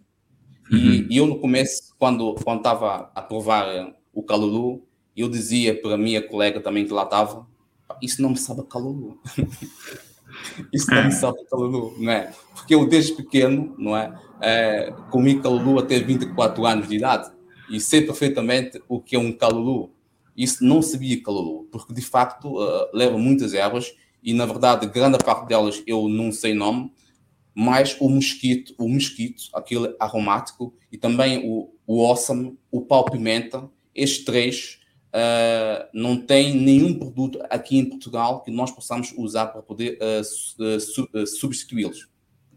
E, uhum. e, eu no começo, quando quando estava a provar uh, o calulu, eu dizia para a minha colega também que lá estava, isso não me sabe calulu. isso não me é. sabe calulu, não é? Porque eu desde pequeno, não é? é comi calulu até 24 anos de idade e sei perfeitamente o que é um calulu. Isso não sabia calulu, porque de facto uh, leva muitas ervas e na verdade grande parte delas eu não sei nome, mas o mosquito, o mosquito, aquele aromático e também o, o awesome, o pau-pimenta, estes três uh, não tem nenhum produto aqui em Portugal que nós possamos usar para poder uh, su, uh, substituí-los.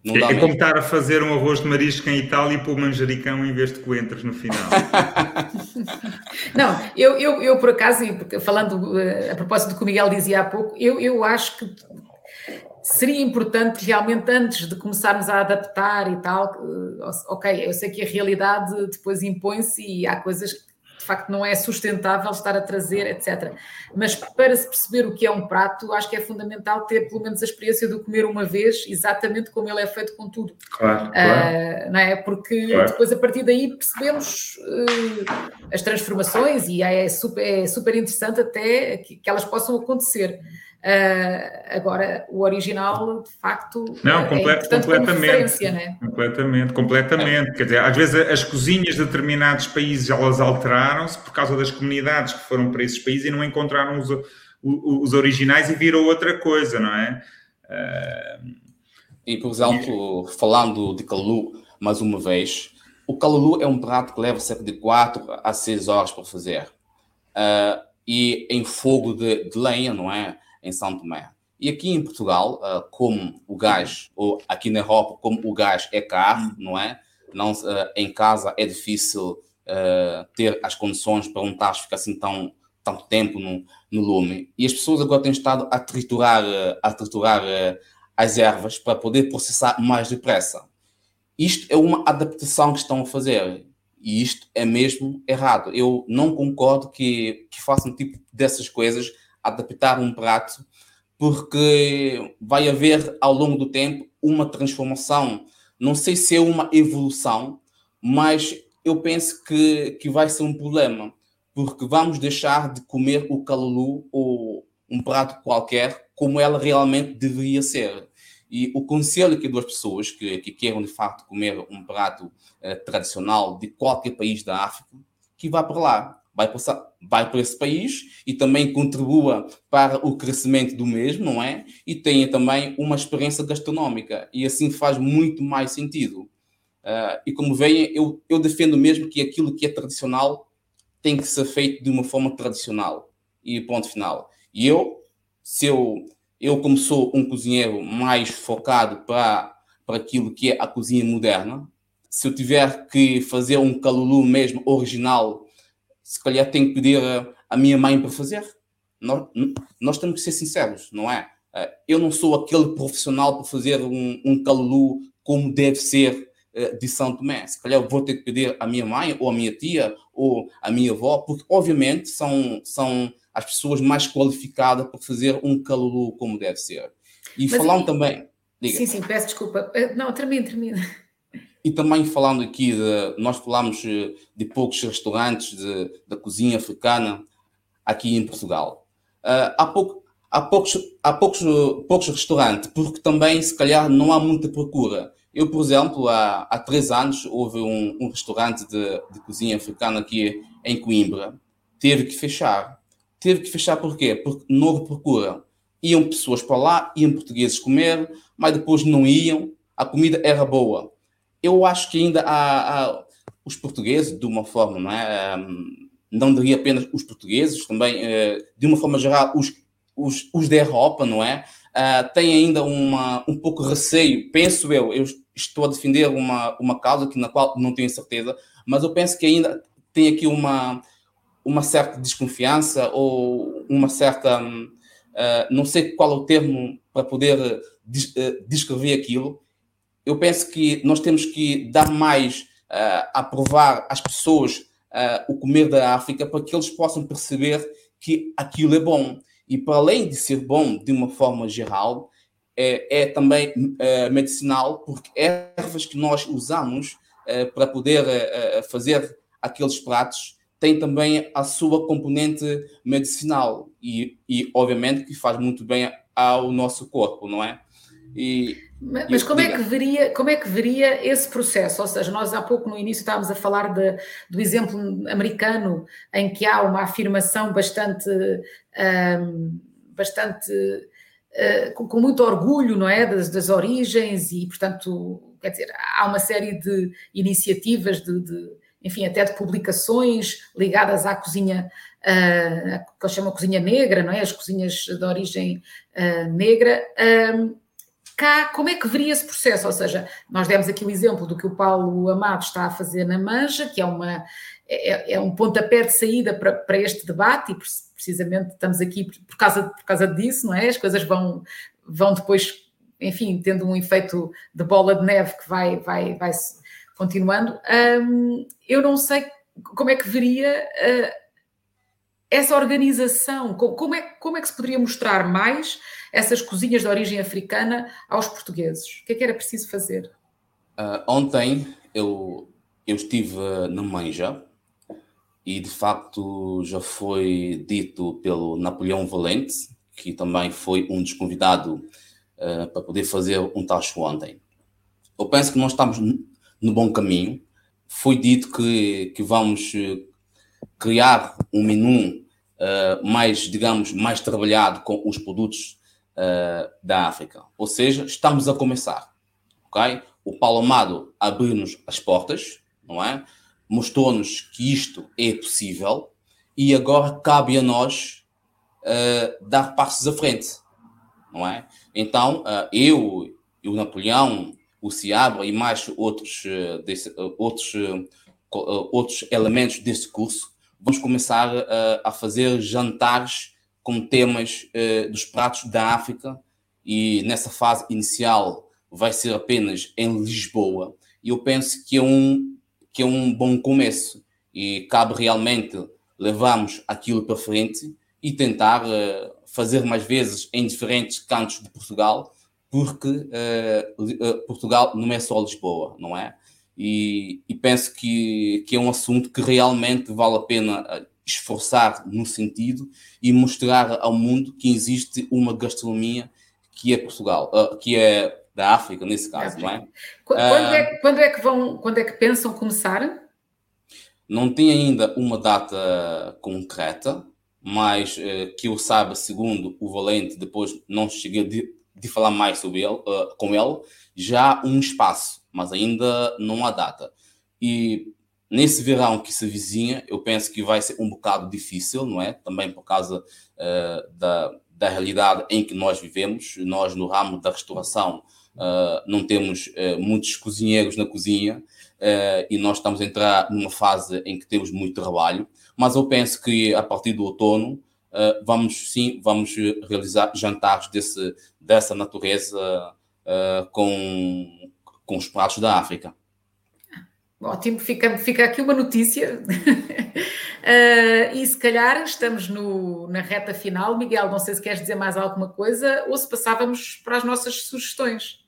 Não é, é como estar a fazer um arroz de marisco em Itália e pôr manjericão em vez de coentros no final. não, eu, eu, eu por acaso, falando a propósito do que o Miguel dizia há pouco, eu, eu acho que seria importante realmente antes de começarmos a adaptar e tal, ok, eu sei que a realidade depois impõe-se e há coisas facto não é sustentável estar a trazer, etc. Mas para se perceber o que é um prato, acho que é fundamental ter pelo menos a experiência de comer uma vez, exatamente como ele é feito com tudo. Claro, ah, claro. Uh, não é? Porque claro. depois a partir daí percebemos uh, as transformações e é super, é super interessante até que, que elas possam acontecer. Uh, agora, o original, de facto, não, comple é completamente, né? completamente, completamente. É. Quer dizer, às vezes as cozinhas de determinados países elas alteraram-se por causa das comunidades que foram para esses países e não encontraram os, os originais e viram outra coisa, não é? Uh... E, por exemplo, falando de calu, mais uma vez, o calulu é um prato que leva cerca de 4 a 6 horas para fazer. Uh, e em fogo de, de lenha, não é? Em São Tomé. E aqui em Portugal, uh, como o gás, ou aqui na Europa, como o gás é caro, hum. não é? Não, uh, em casa é difícil uh, ter as condições para um tacho ficar assim tão tanto tempo no, no lume. E as pessoas agora têm estado a triturar, a triturar as ervas para poder processar mais depressa. Isto é uma adaptação que estão a fazer. E isto é mesmo errado. Eu não concordo que, que façam tipo dessas coisas adaptar um prato, porque vai haver ao longo do tempo uma transformação. Não sei se é uma evolução, mas eu penso que, que vai ser um problema, porque vamos deixar de comer o calulu ou um prato qualquer como ela realmente deveria ser. E o conselho que duas pessoas que, que queiram de facto comer um prato eh, tradicional de qualquer país da África, que vá para lá vai, passar, vai para esse país e também contribua para o crescimento do mesmo, não é? E tenha também uma experiência gastronómica e assim faz muito mais sentido. Uh, e como veem, eu, eu defendo mesmo que aquilo que é tradicional tem que ser feito de uma forma tradicional e ponto final. E eu, se eu, eu como sou um cozinheiro mais focado para, para aquilo que é a cozinha moderna, se eu tiver que fazer um calulu mesmo original se calhar tenho que pedir a minha mãe para fazer. Nós, nós temos que ser sinceros, não é? Eh, eu não sou aquele profissional para fazer um, um calulu como deve ser eh, de São Tomé. Se calhar vou ter que pedir à minha mãe, ou à minha tia, ou à minha avó, porque obviamente são, são as pessoas mais qualificadas para fazer um calulu como deve ser. E Mas, falando e... também. Diga. Sim, sim, peço desculpa. Eh, não, termina, termina. E também falando aqui, de, nós falamos eh, de poucos restaurantes de, da cozinha africana aqui em Portugal. Uh, há, pouco, há, poucos, há poucos, poucos restaurantes, porque também, se calhar, não há muita procura. Eu, por exemplo, há, há três anos houve um, um restaurante de, de, cozinha africana aqui em Coimbra. Teve que fechar. Teve que fechar por quê? Porque não houve procura. Iam pessoas para lá, iam portugueses comer, mas depois não iam. A comida era boa eu acho que ainda há, há, os portugueses, de uma forma, não é? Um, não diria apenas os portugueses, também, uh, de uma forma geral, os, os, os da Europa, não é? Uh, têm ainda uma, um pouco receio, penso eu, eu estou a defender uma, uma causa que, na qual não tenho certeza, mas eu penso que ainda tem aqui uma, uma certa desconfiança ou uma certa, uh, não sei qual é o termo para poder des, descrever aquilo, eu penso que nós temos que dar mais uh, a provar às pessoas uh, o comer da África para que eles possam perceber que aquilo é bom. E para além de ser bom de uma forma geral, é, é também uh, medicinal, porque ervas que nós usamos para poder fazer aqueles pratos têm também a sua componente medicinal e, e obviamente que faz muito bem ao nosso corpo, não é? E, mas, mas como, é que veria, como é que veria esse processo? Ou seja, nós há pouco no início estávamos a falar de, do exemplo americano, em que há uma afirmação bastante, um, bastante uh, com, com, muito orgulho, não é? Das, das, origens e, portanto, quer dizer, há uma série de iniciativas, de, de enfim, até de publicações ligadas à cozinha, uh, que eles chamam cozinha negra, não é? As cozinhas de origem uh, negra. Um, cá, como é que veria esse processo? Ou seja, nós demos aqui o exemplo do que o Paulo Amado está a fazer na Manja, que é, uma, é, é um pontapé de saída para, para este debate, e precisamente estamos aqui por causa, por causa disso, não é? As coisas vão, vão depois enfim, tendo um efeito de bola de neve que vai, vai, vai continuando, um, eu não sei como é que veria uh, essa organização, como é, como é que se poderia mostrar mais essas cozinhas de origem africana aos portugueses? O que é que era preciso fazer? Uh, ontem eu, eu estive na Manja e de facto já foi dito pelo Napoleão Valente, que também foi um dos convidados uh, para poder fazer um tacho ontem. Eu penso que nós estamos no bom caminho. Foi dito que, que vamos criar um menu uh, mais, digamos, mais trabalhado com os produtos uh, da África. Ou seja, estamos a começar. ok? O Paulo Amado abriu-nos as portas, não é? Mostrou-nos que isto é possível e agora cabe a nós uh, dar passos à frente, não é? Então, eu e o Napoleão o Ciabra e mais outros, desse, outros, outros elementos desse curso, vamos começar a, a fazer jantares com temas dos pratos da África e nessa fase inicial vai ser apenas em Lisboa. E eu penso que é um, que é um bom começo e cabe realmente levarmos aquilo para frente e tentar uh, fazer mais vezes em diferentes cantos de Portugal porque Portugal não é só Lisboa, não é? E, e, penso que, que é um assunto que realmente vale a pena eh, esforçar no sentido e mostrar ao mundo que existe uma gastronomia que é Portugal, uh, que é da África, nesse caso, não é? Quando, é? quando, é? que vão, quando é que pensam começar? Não tem ainda uma data concreta, mas que eu saiba, segundo o Valente, depois não cheguei de falar mais sobre ele, com ele, já há um espaço, mas ainda não há data. E nesse verão que se vizinha, eu penso que vai ser um bocado difícil, não é? Também por causa uh, da, da realidade em que nós vivemos. Nós, no ramo da restauração, uh, não temos uh, muitos cozinheiros na cozinha e nós estamos a entrar numa fase em que temos muito trabalho. Mas eu penso que a partir do outono, vamos sim, vamos realizar jantares desse, dessa natureza com, com os pratos da África. Ótimo, fica, fica aqui uma notícia. uh, e se calhar estamos no, na reta final. Miguel, não sei se queres dizer mais alguma coisa ou se passávamos para as nossas sugestões.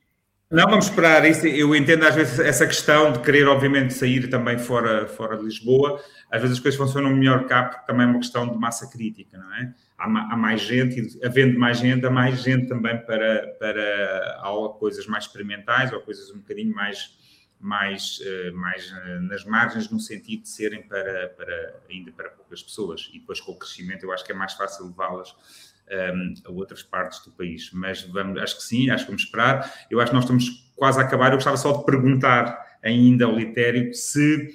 Não, vamos esperar. Isso, eu entendo às vezes essa questão de querer, obviamente, sair também fora, fora de Lisboa. Às vezes as coisas funcionam melhor cá, porque também é uma questão de massa crítica, não é? Há, mais gente, e havendo mais gente, há mais gente também para, para há coisas mais experimentais ou coisas um bocadinho mais, mais, eh, mais eh, nas margens, no sentido de serem para, para, ainda para poucas pessoas. E depois, com o crescimento, eu acho que é mais fácil levá-las um, a outras partes do país. Mas vamos, acho que sim, acho que vamos esperar. Eu acho que nós estamos quase a acabar. Eu gostava só de perguntar ainda ao Litério se,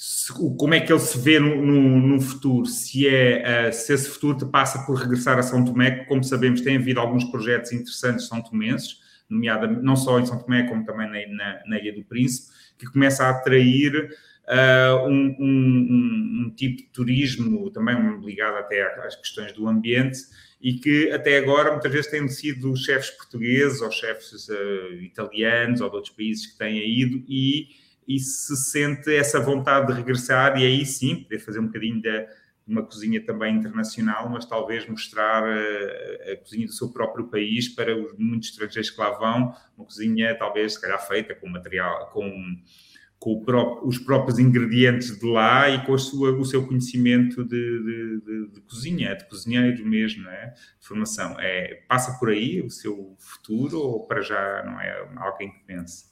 se como é que ele se vê no, no, no futuro, se, é, uh, se esse futuro passa por regressar a São Tomé, que, como sabemos, tem havido alguns projetos interessantes são tomenses, nomeadamente não só em São Tomé, como também na, na, na Ilha do Príncipe, que começa a atrair uh, um, um, um, tipo de turismo também ligado até às questões do ambiente e que até agora muitas vezes têm sido chefes portugueses ou chefes uh, italianos ou de outros países que têm ido e, e se sente essa vontade de regressar e aí sim poder fazer um bocadinho de uma cozinha também internacional, mas talvez mostrar a, eh, a cozinha do seu próprio país para os muitos estrangeiros que lá vão, uma cozinha talvez se calhar feita com material, com com os próprios ingredientes de lá e com sua, o seu conhecimento de, de, de, de cozinha, de cozinheiro mesmo, é? de formação. É, passa por aí o seu futuro ou para já não é alguém que pense?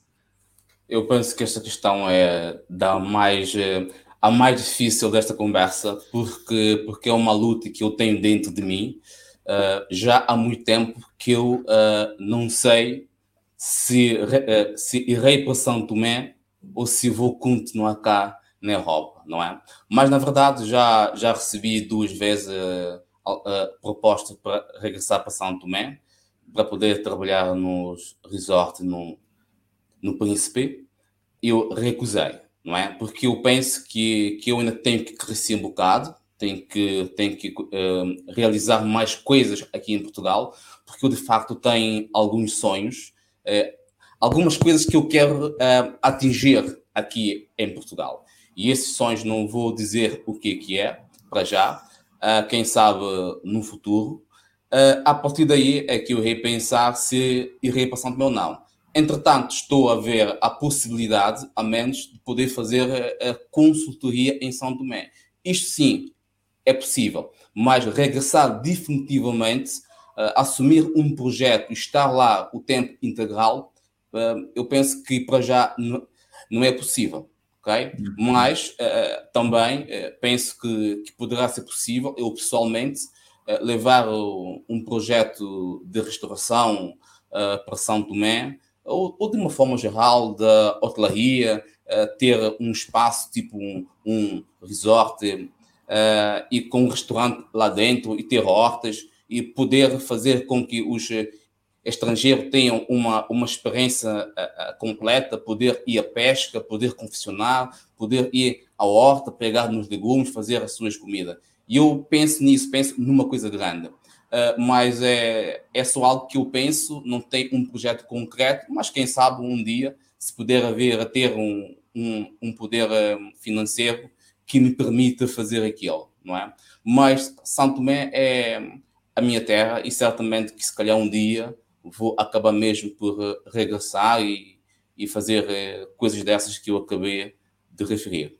Eu penso que esta questão é da mais eh, a mais difícil desta conversa porque porque é uma luta que eu tenho dentro de mim uh, já há muito tempo que eu uh, não sei se uh, se irei para São Tomé ou se vou continuar cá na Europa, não é? Mas na verdade já, já recebi duas vezes proposta para regressar para São Tomé para poder trabalhar nos resorts no, no Príncipe. Eu recusei, não é? Porque eu penso que, que eu ainda tenho que crescer um bocado, tenho que, tenho que uh, realizar mais coisas aqui em Portugal, porque eu de facto tenho alguns sonhos algumas coisas que eu quero atingir aqui em Portugal. E esses sonhos não vou dizer o que, que é, para já, quem sabe no futuro. a partir daí é que eu irei pensar se irei Santo Meu ou não. Entretanto, estou a ver a possibilidade, a menos, de poder fazer a consultoria em São Tomé. Isto sim é possível, mas regressar definitivamente, uh, assumir um projeto, estar lá o tempo integral, uh, eu penso que para já não é possível. Okay? Mas uh, também penso que, que, poderá ser possível, eu pessoalmente, levar um projeto de restauração para São Tomé ou, de uma forma geral, da hotelaria, uh, ter um espaço tipo um, um resort uh, e com um restaurante lá dentro e ter hortas e poder fazer com que os estrangeiros tenham uma, uma experiência uh, completa, poder ir à pesca, poder confeccionar, poder ir à horta, pegar nos legumes, fazer as suas comidas. E eu penso nisso, penso numa coisa grande. Uh, mas é, é só algo que eu penso, não tem um projeto concreto, mas quem sabe um dia, se puder haver a ter um, um, um poder uh, financeiro que me permita fazer aquilo, não é? Mas Santo Tomé é a minha terra e certamente que se calhar um dia vou acabar mesmo por regressar e, e fazer uh, coisas dessas que eu acabei de referir.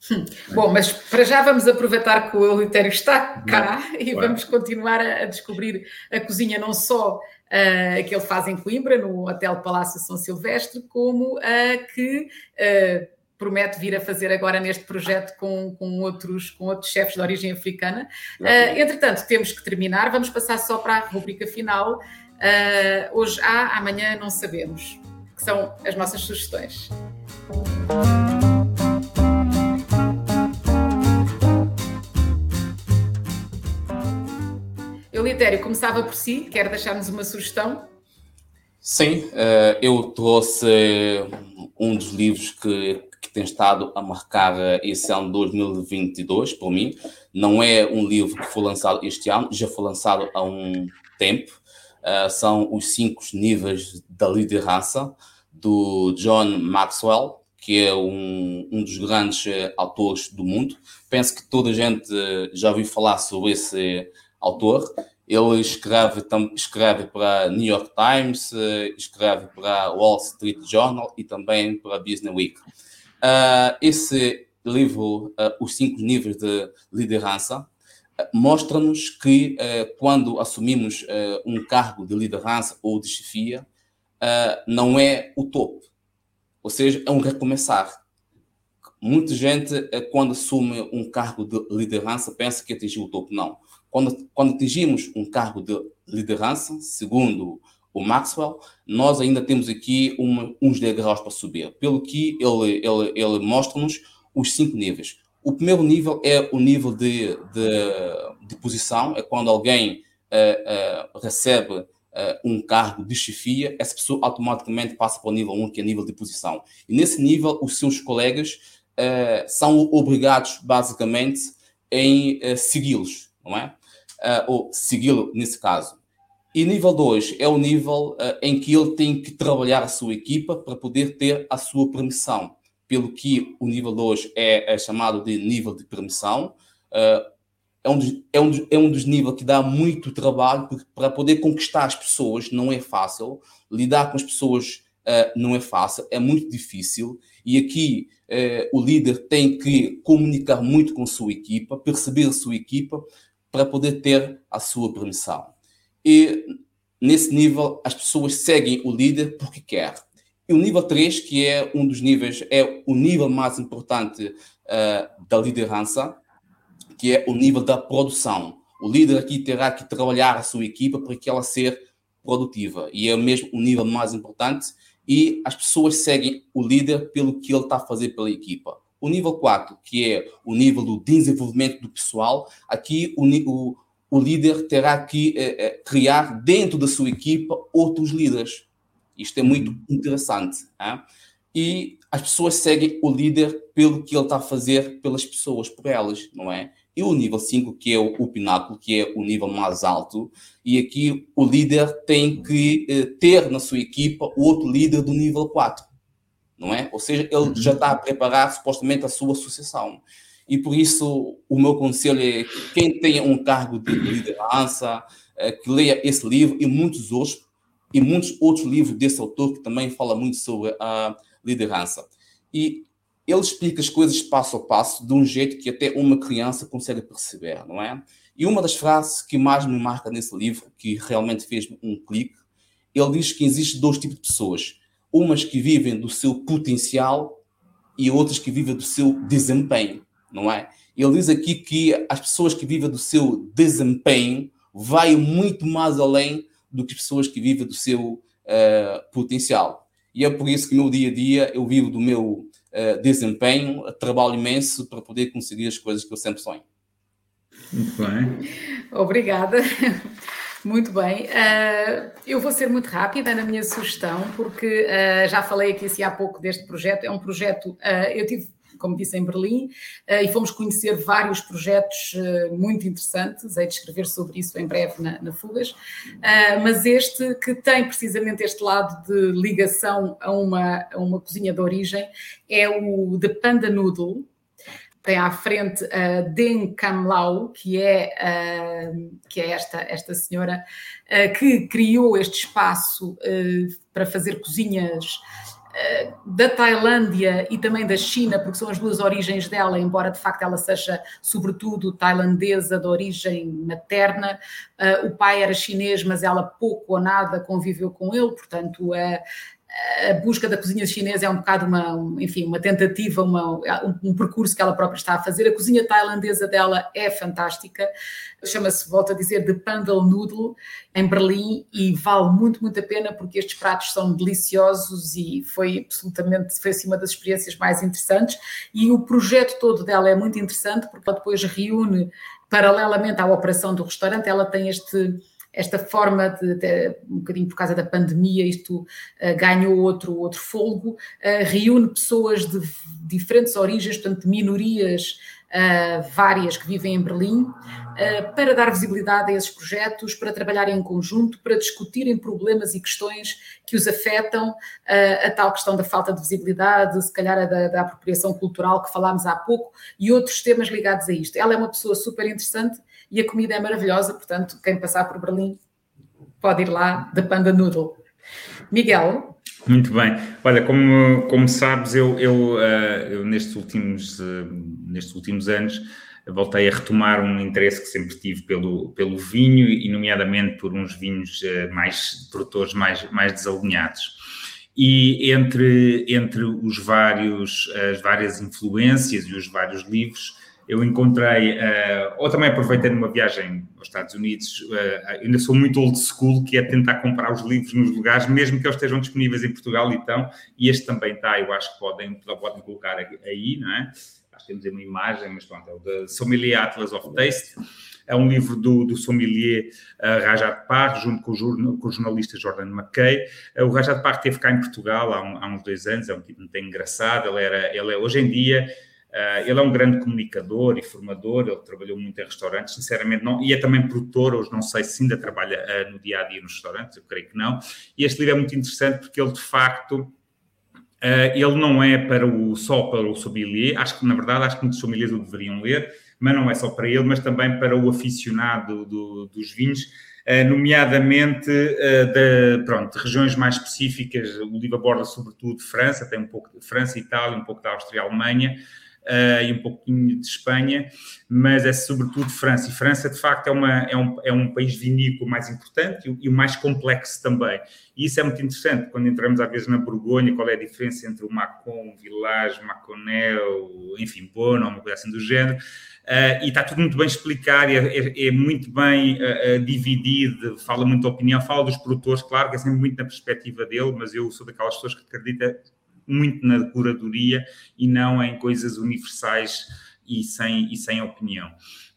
Bom, mas para já vamos aproveitar que o Elitério está cá e vamos continuar a, descobrir a cozinha, não só uh, que ele faz em Coimbra, no Hotel Palácio São Silvestre, como a que uh, promete vir a fazer agora neste projeto com, com, outros, com outros chefes de origem africana. Uh, entretanto, temos que terminar, vamos passar só para a rubrica final. hoje há, amanhã não sabemos, que são as nossas sugestões. Elitério, começava por si, quer deixar-nos uma sugestão? Sim, eh, eu trouxe um dos livros que, que tem estado a marcar esse ano 2022 por mim. Não é um livro que foi lançado este ano, já foi lançado há um tempo. Eh, são os cinco níveis da liderança do John Maxwell, que é um, um dos grandes eh, autores do mundo. Penso que toda a gente já ouviu falar sobre esse autor. Ele escreve, escreve para New York Times, eh, escreve para Wall Street Journal e também para Business Week. Uh, esse livro, uh, Os Cinco Níveis de Liderança, mostra-nos que quando assumimos um cargo de liderança ou de chefia, não é o topo, ou seja, é um recomeçar. Muita gente, quando assume um cargo de liderança, pensa que atingiu o topo. Não quando, quando atingimos um cargo de liderança, segundo o Maxwell, nós ainda temos aqui uma, uns degraus para subir. Pelo que ele, ele, ele mostra-nos os cinco níveis. O primeiro nível é o nível de, de, de posição, é quando alguém uh, uh, recebe uh, um cargo de chefia, essa pessoa automaticamente passa para o nível 1, um, que é nível de posição. E nesse nível, os seus colegas são obrigados, basicamente, em segui-los, não é? Uh, ou segui-lo nesse caso. E nível 2 é o nível uh, em que ele tem que trabalhar a sua equipa para poder ter a sua permissão. Pelo que o nível 2 é, é, chamado de nível de permissão. Uh, é, um dos, é, um dos, é um dos níveis que dá muito trabalho, porque para poder conquistar as pessoas não é fácil, lidar com as pessoas uh, não é fácil, é muito difícil. E aqui o líder tem que comunicar muito com a sua equipa, perceber a sua equipa, para poder ter a sua permissão. E nesse nível, as pessoas seguem o líder porque quer. E o nível 3, que é um dos níveis, é o nível mais importante uh, da liderança, que é o nível da produção. O líder aqui terá que trabalhar a sua equipa para que ela seja produtiva. E é mesmo o nível mais importante. E as pessoas seguem o líder pelo que ele está a fazer pela equipa. O nível 4, que é o nível do desenvolvimento do pessoal, aqui o, o, o líder terá que é, é, criar dentro da sua equipa outros líderes. Isto é muito uhum. interessante. Hein? E as pessoas seguem o líder pelo que ele está a fazer pelas pessoas, por elas, não é? e o nível 5, que é o, o pináculo, que é o nível mais alto. E aqui o líder tem que eh, ter na sua equipa outro líder do nível 4, não é? Ou seja, ele já está a preparar supostamente a sua sucessão. E por isso o meu conselho é que quem tenha um cargo de liderança, eh, que leia esse livro e muitos outros, e muitos outros livros desse autor que também fala muito sobre a liderança. E ele explica as coisas passo a passo de um jeito que até uma criança consegue perceber, não é? E uma das frases que mais me marca nesse livro, que realmente fez um clique, ele diz que existe dois tipos de pessoas. Umas que vivem do seu potencial e outras que vivem do seu desempenho, não é? Ele diz aqui que as pessoas que vivem do seu desempenho vai muito mais além do que as pessoas que vivem do seu uh, potencial. E é por isso que no meu dia a dia eu vivo do meu uh, desempenho, trabalho imenso para poder conseguir as coisas que eu sempre sonho. Muito bem. Obrigada. Muito bem. Uh, eu vou ser muito rápida na minha sugestão, porque uh, já falei aqui assim há pouco deste projeto. É um projeto, uh, eu tive como disse, em Berlim, e fomos conhecer vários projetos muito interessantes, hei de escrever sobre isso em breve na, na Fugas, mas este que tem precisamente este lado de ligação a uma, a uma cozinha de origem é o The Panda Noodle, tem à frente a Deng Kamlau, que é, uh, que é esta, esta senhora uh, que criou este espaço para fazer cozinhas da Tailândia e também da China, porque são as duas origens dela, embora de facto ela seja sobretudo tailandesa de origem materna. O pai era chinês, mas ela pouco ou nada conviveu com ele, portanto, a busca da cozinha chinesa é um bocado uma, enfim, uma tentativa, uma, um, percurso que ela própria está a fazer. A cozinha tailandesa dela é fantástica, chama-se, volto a dizer, The Pandal Noodle, em Berlim, e vale muito, muito a pena porque estes pratos são deliciosos e foi absolutamente, foi assim uma das experiências mais interessantes. E o projeto todo dela é muito interessante porque ela depois reúne, paralelamente à operação do restaurante, ela tem este esta forma de, de, um bocadinho por causa da pandemia, isto uh, ganhou outro, outro folgo, uh, reúne pessoas de diferentes origens, portanto, minorias uh, várias que vivem em Berlim, para dar visibilidade a esses projetos, para trabalharem em conjunto, para discutirem problemas e questões que os afetam, a tal questão da falta de visibilidade, se calhar a da, da apropriação cultural que falámos há pouco, e outros temas ligados a isto. Ela é uma pessoa super interessante e a comida é maravilhosa, portanto, quem passar por Berlim pode ir lá da Panda Noodle. Miguel? Muito bem. Olha, como, como sabes, eu, eu, uh, eu nestes, últimos, uh, nestes últimos anos voltei a retomar um interesse que sempre tive pelo, pelo vinho e, nomeadamente, por uns vinhos uh, mais produtores mais, mais desalinhados. E entre, entre os vários, as várias influências e os vários livros, eu encontrei, uh, ou também aproveitei numa viagem aos Estados Unidos, uh, ainda sou muito old school, que é tentar comprar os livros nos lugares, mesmo que eles estejam disponíveis em Portugal, então, e este também está, eu acho que podem, podem colocar aí, não é? Acho que temos aí uma imagem, mas pronto, é o da Sommelier Atlas of Taste, é um livro do, do sommelier uh, Rajat Parr, junto com o, com o jornalista Jordan McKay. Uh, o Rajat Parr esteve cá em Portugal há, um, há, uns dois anos, é um tipo muito engraçado, ele, era, ele é, hoje em dia ele é um grande comunicador e formador, ele trabalhou muito em restaurantes, sinceramente não, e é também produtor, hoje não sei se ainda trabalha uh, no dia a dia nos restaurantes, eu creio que não. E este livro é muito interessante porque ele de facto uh, ele não é para o, só para o sommelier, acho que na verdade acho que muitos sommeliers o deveriam ler, mas não é só para ele, mas também para o aficionado do, dos vinhos, nomeadamente de, pronto, regiões mais específicas. O livro aborda sobretudo França, tem um pouco de França, Itália, um pouco da Áustria e Alemanha uh, e um pouquinho de Espanha, mas é sobretudo França. E França, de facto, é, uma, é, um, é um país vinícola mais importante e, e, o mais complexo também. E isso é muito interessante, quando entramos às vezes na Borgonha, qual é a diferença entre o Macon, Village, Maconel, enfim, Bono, uma coisa assim do género. Uh, e está tudo muito bem explicado, é, é, é muito bem uh, uh, dividido, fala muito da opinião, fala dos produtores, claro que é sempre muito na perspectiva dele, mas eu sou daquelas pessoas que acredita muito na curadoria e não em coisas universais e sem, e sem opinião.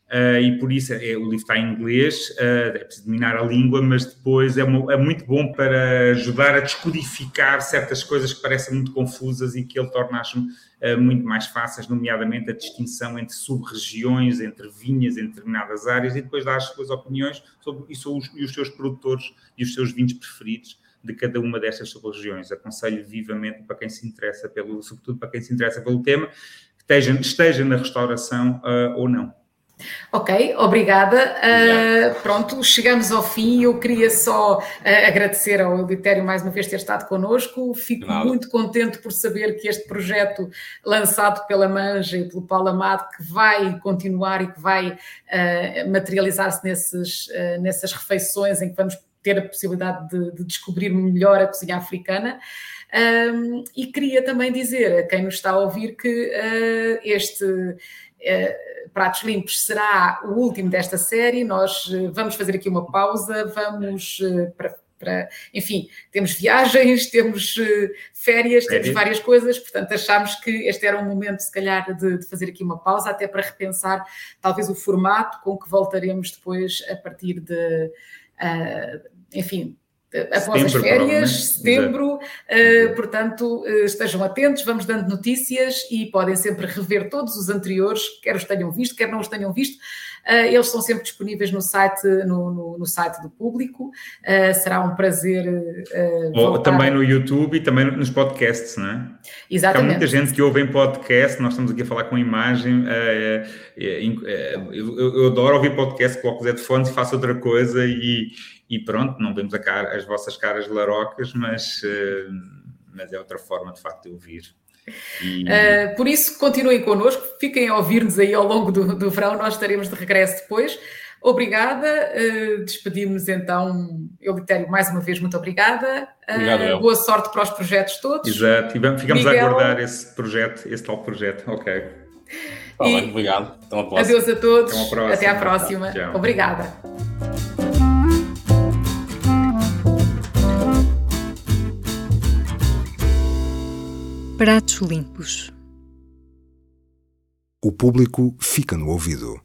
Uh, e por isso é, o livro está em inglês, uh, é preciso dominar a língua, mas depois é, uma, é, muito bom para ajudar a descodificar certas coisas que parecem muito confusas e que ele torna, acho, uh, muito mais fáceis, nomeadamente a distinção entre sub-regiões, entre vinhas em determinadas áreas, e depois dá as suas opiniões sobre e, os, e os seus produtores e os seus vinhos preferidos de cada uma destas sub-regiões. Aconselho vivamente para quem se interessa pelo, sobretudo para quem se interessa pelo tema, que esteja, esteja na restauração ou não. Ok, obrigada. Uh, pronto, chegamos ao fim. Eu queria só uh, agradecer ao Elitério mais uma vez ter estado connosco. Fico muito contente por saber que este projeto lançado pela Manja e pelo Paulo Amado, que vai continuar e que vai uh, materializar-se nessas refeições em que vamos ter a possibilidade de, de descobrir melhor a cozinha africana. Um, e queria também dizer a quem nos está a ouvir que este Uh, Pratos Limpos será o último desta série. Nós uh, vamos fazer aqui uma pausa, vamos uh, para, para, enfim, temos viagens, temos férias, temos várias coisas, portanto achámos que este era um momento, se calhar, de, de, fazer aqui uma pausa, até para repensar talvez o formato com que voltaremos depois a partir de, enfim, após as férias, setembro, uh, portanto, uh, estejam atentos, vamos dando notícias e podem sempre rever todos os anteriores, quer os tenham visto, quer não os tenham visto. Uh, eles são sempre disponíveis no site, no, no, no site do público. será um prazer. Ou também no YouTube e também nos podcasts, não é? Exatamente. Há muita gente que ouve em podcast, nós estamos aqui a falar com imagem. eu, eu, adoro ouvir podcast, coloco os headphones e faço outra coisa e e pronto, não vemos cara, as vossas caras larocas, mas, mas é outra forma de facto de ouvir. E... Uh, por isso, continuem connosco, fiquem a ouvir-nos aí ao longo do, do verão, nós estaremos de regresso depois. Obrigada, uh, despedimos então, Elitério, mais uma vez, muito obrigada. Obrigado, boa sorte para os projetos todos. Exato, e ficamos Miguel... a aguardar esse projeto, esse tal projeto, ok. Tá e... bem, obrigado. Até próxima. Adeus a todos. Até à próxima. Obrigada. Pratos limpos. O público fica no ouvido.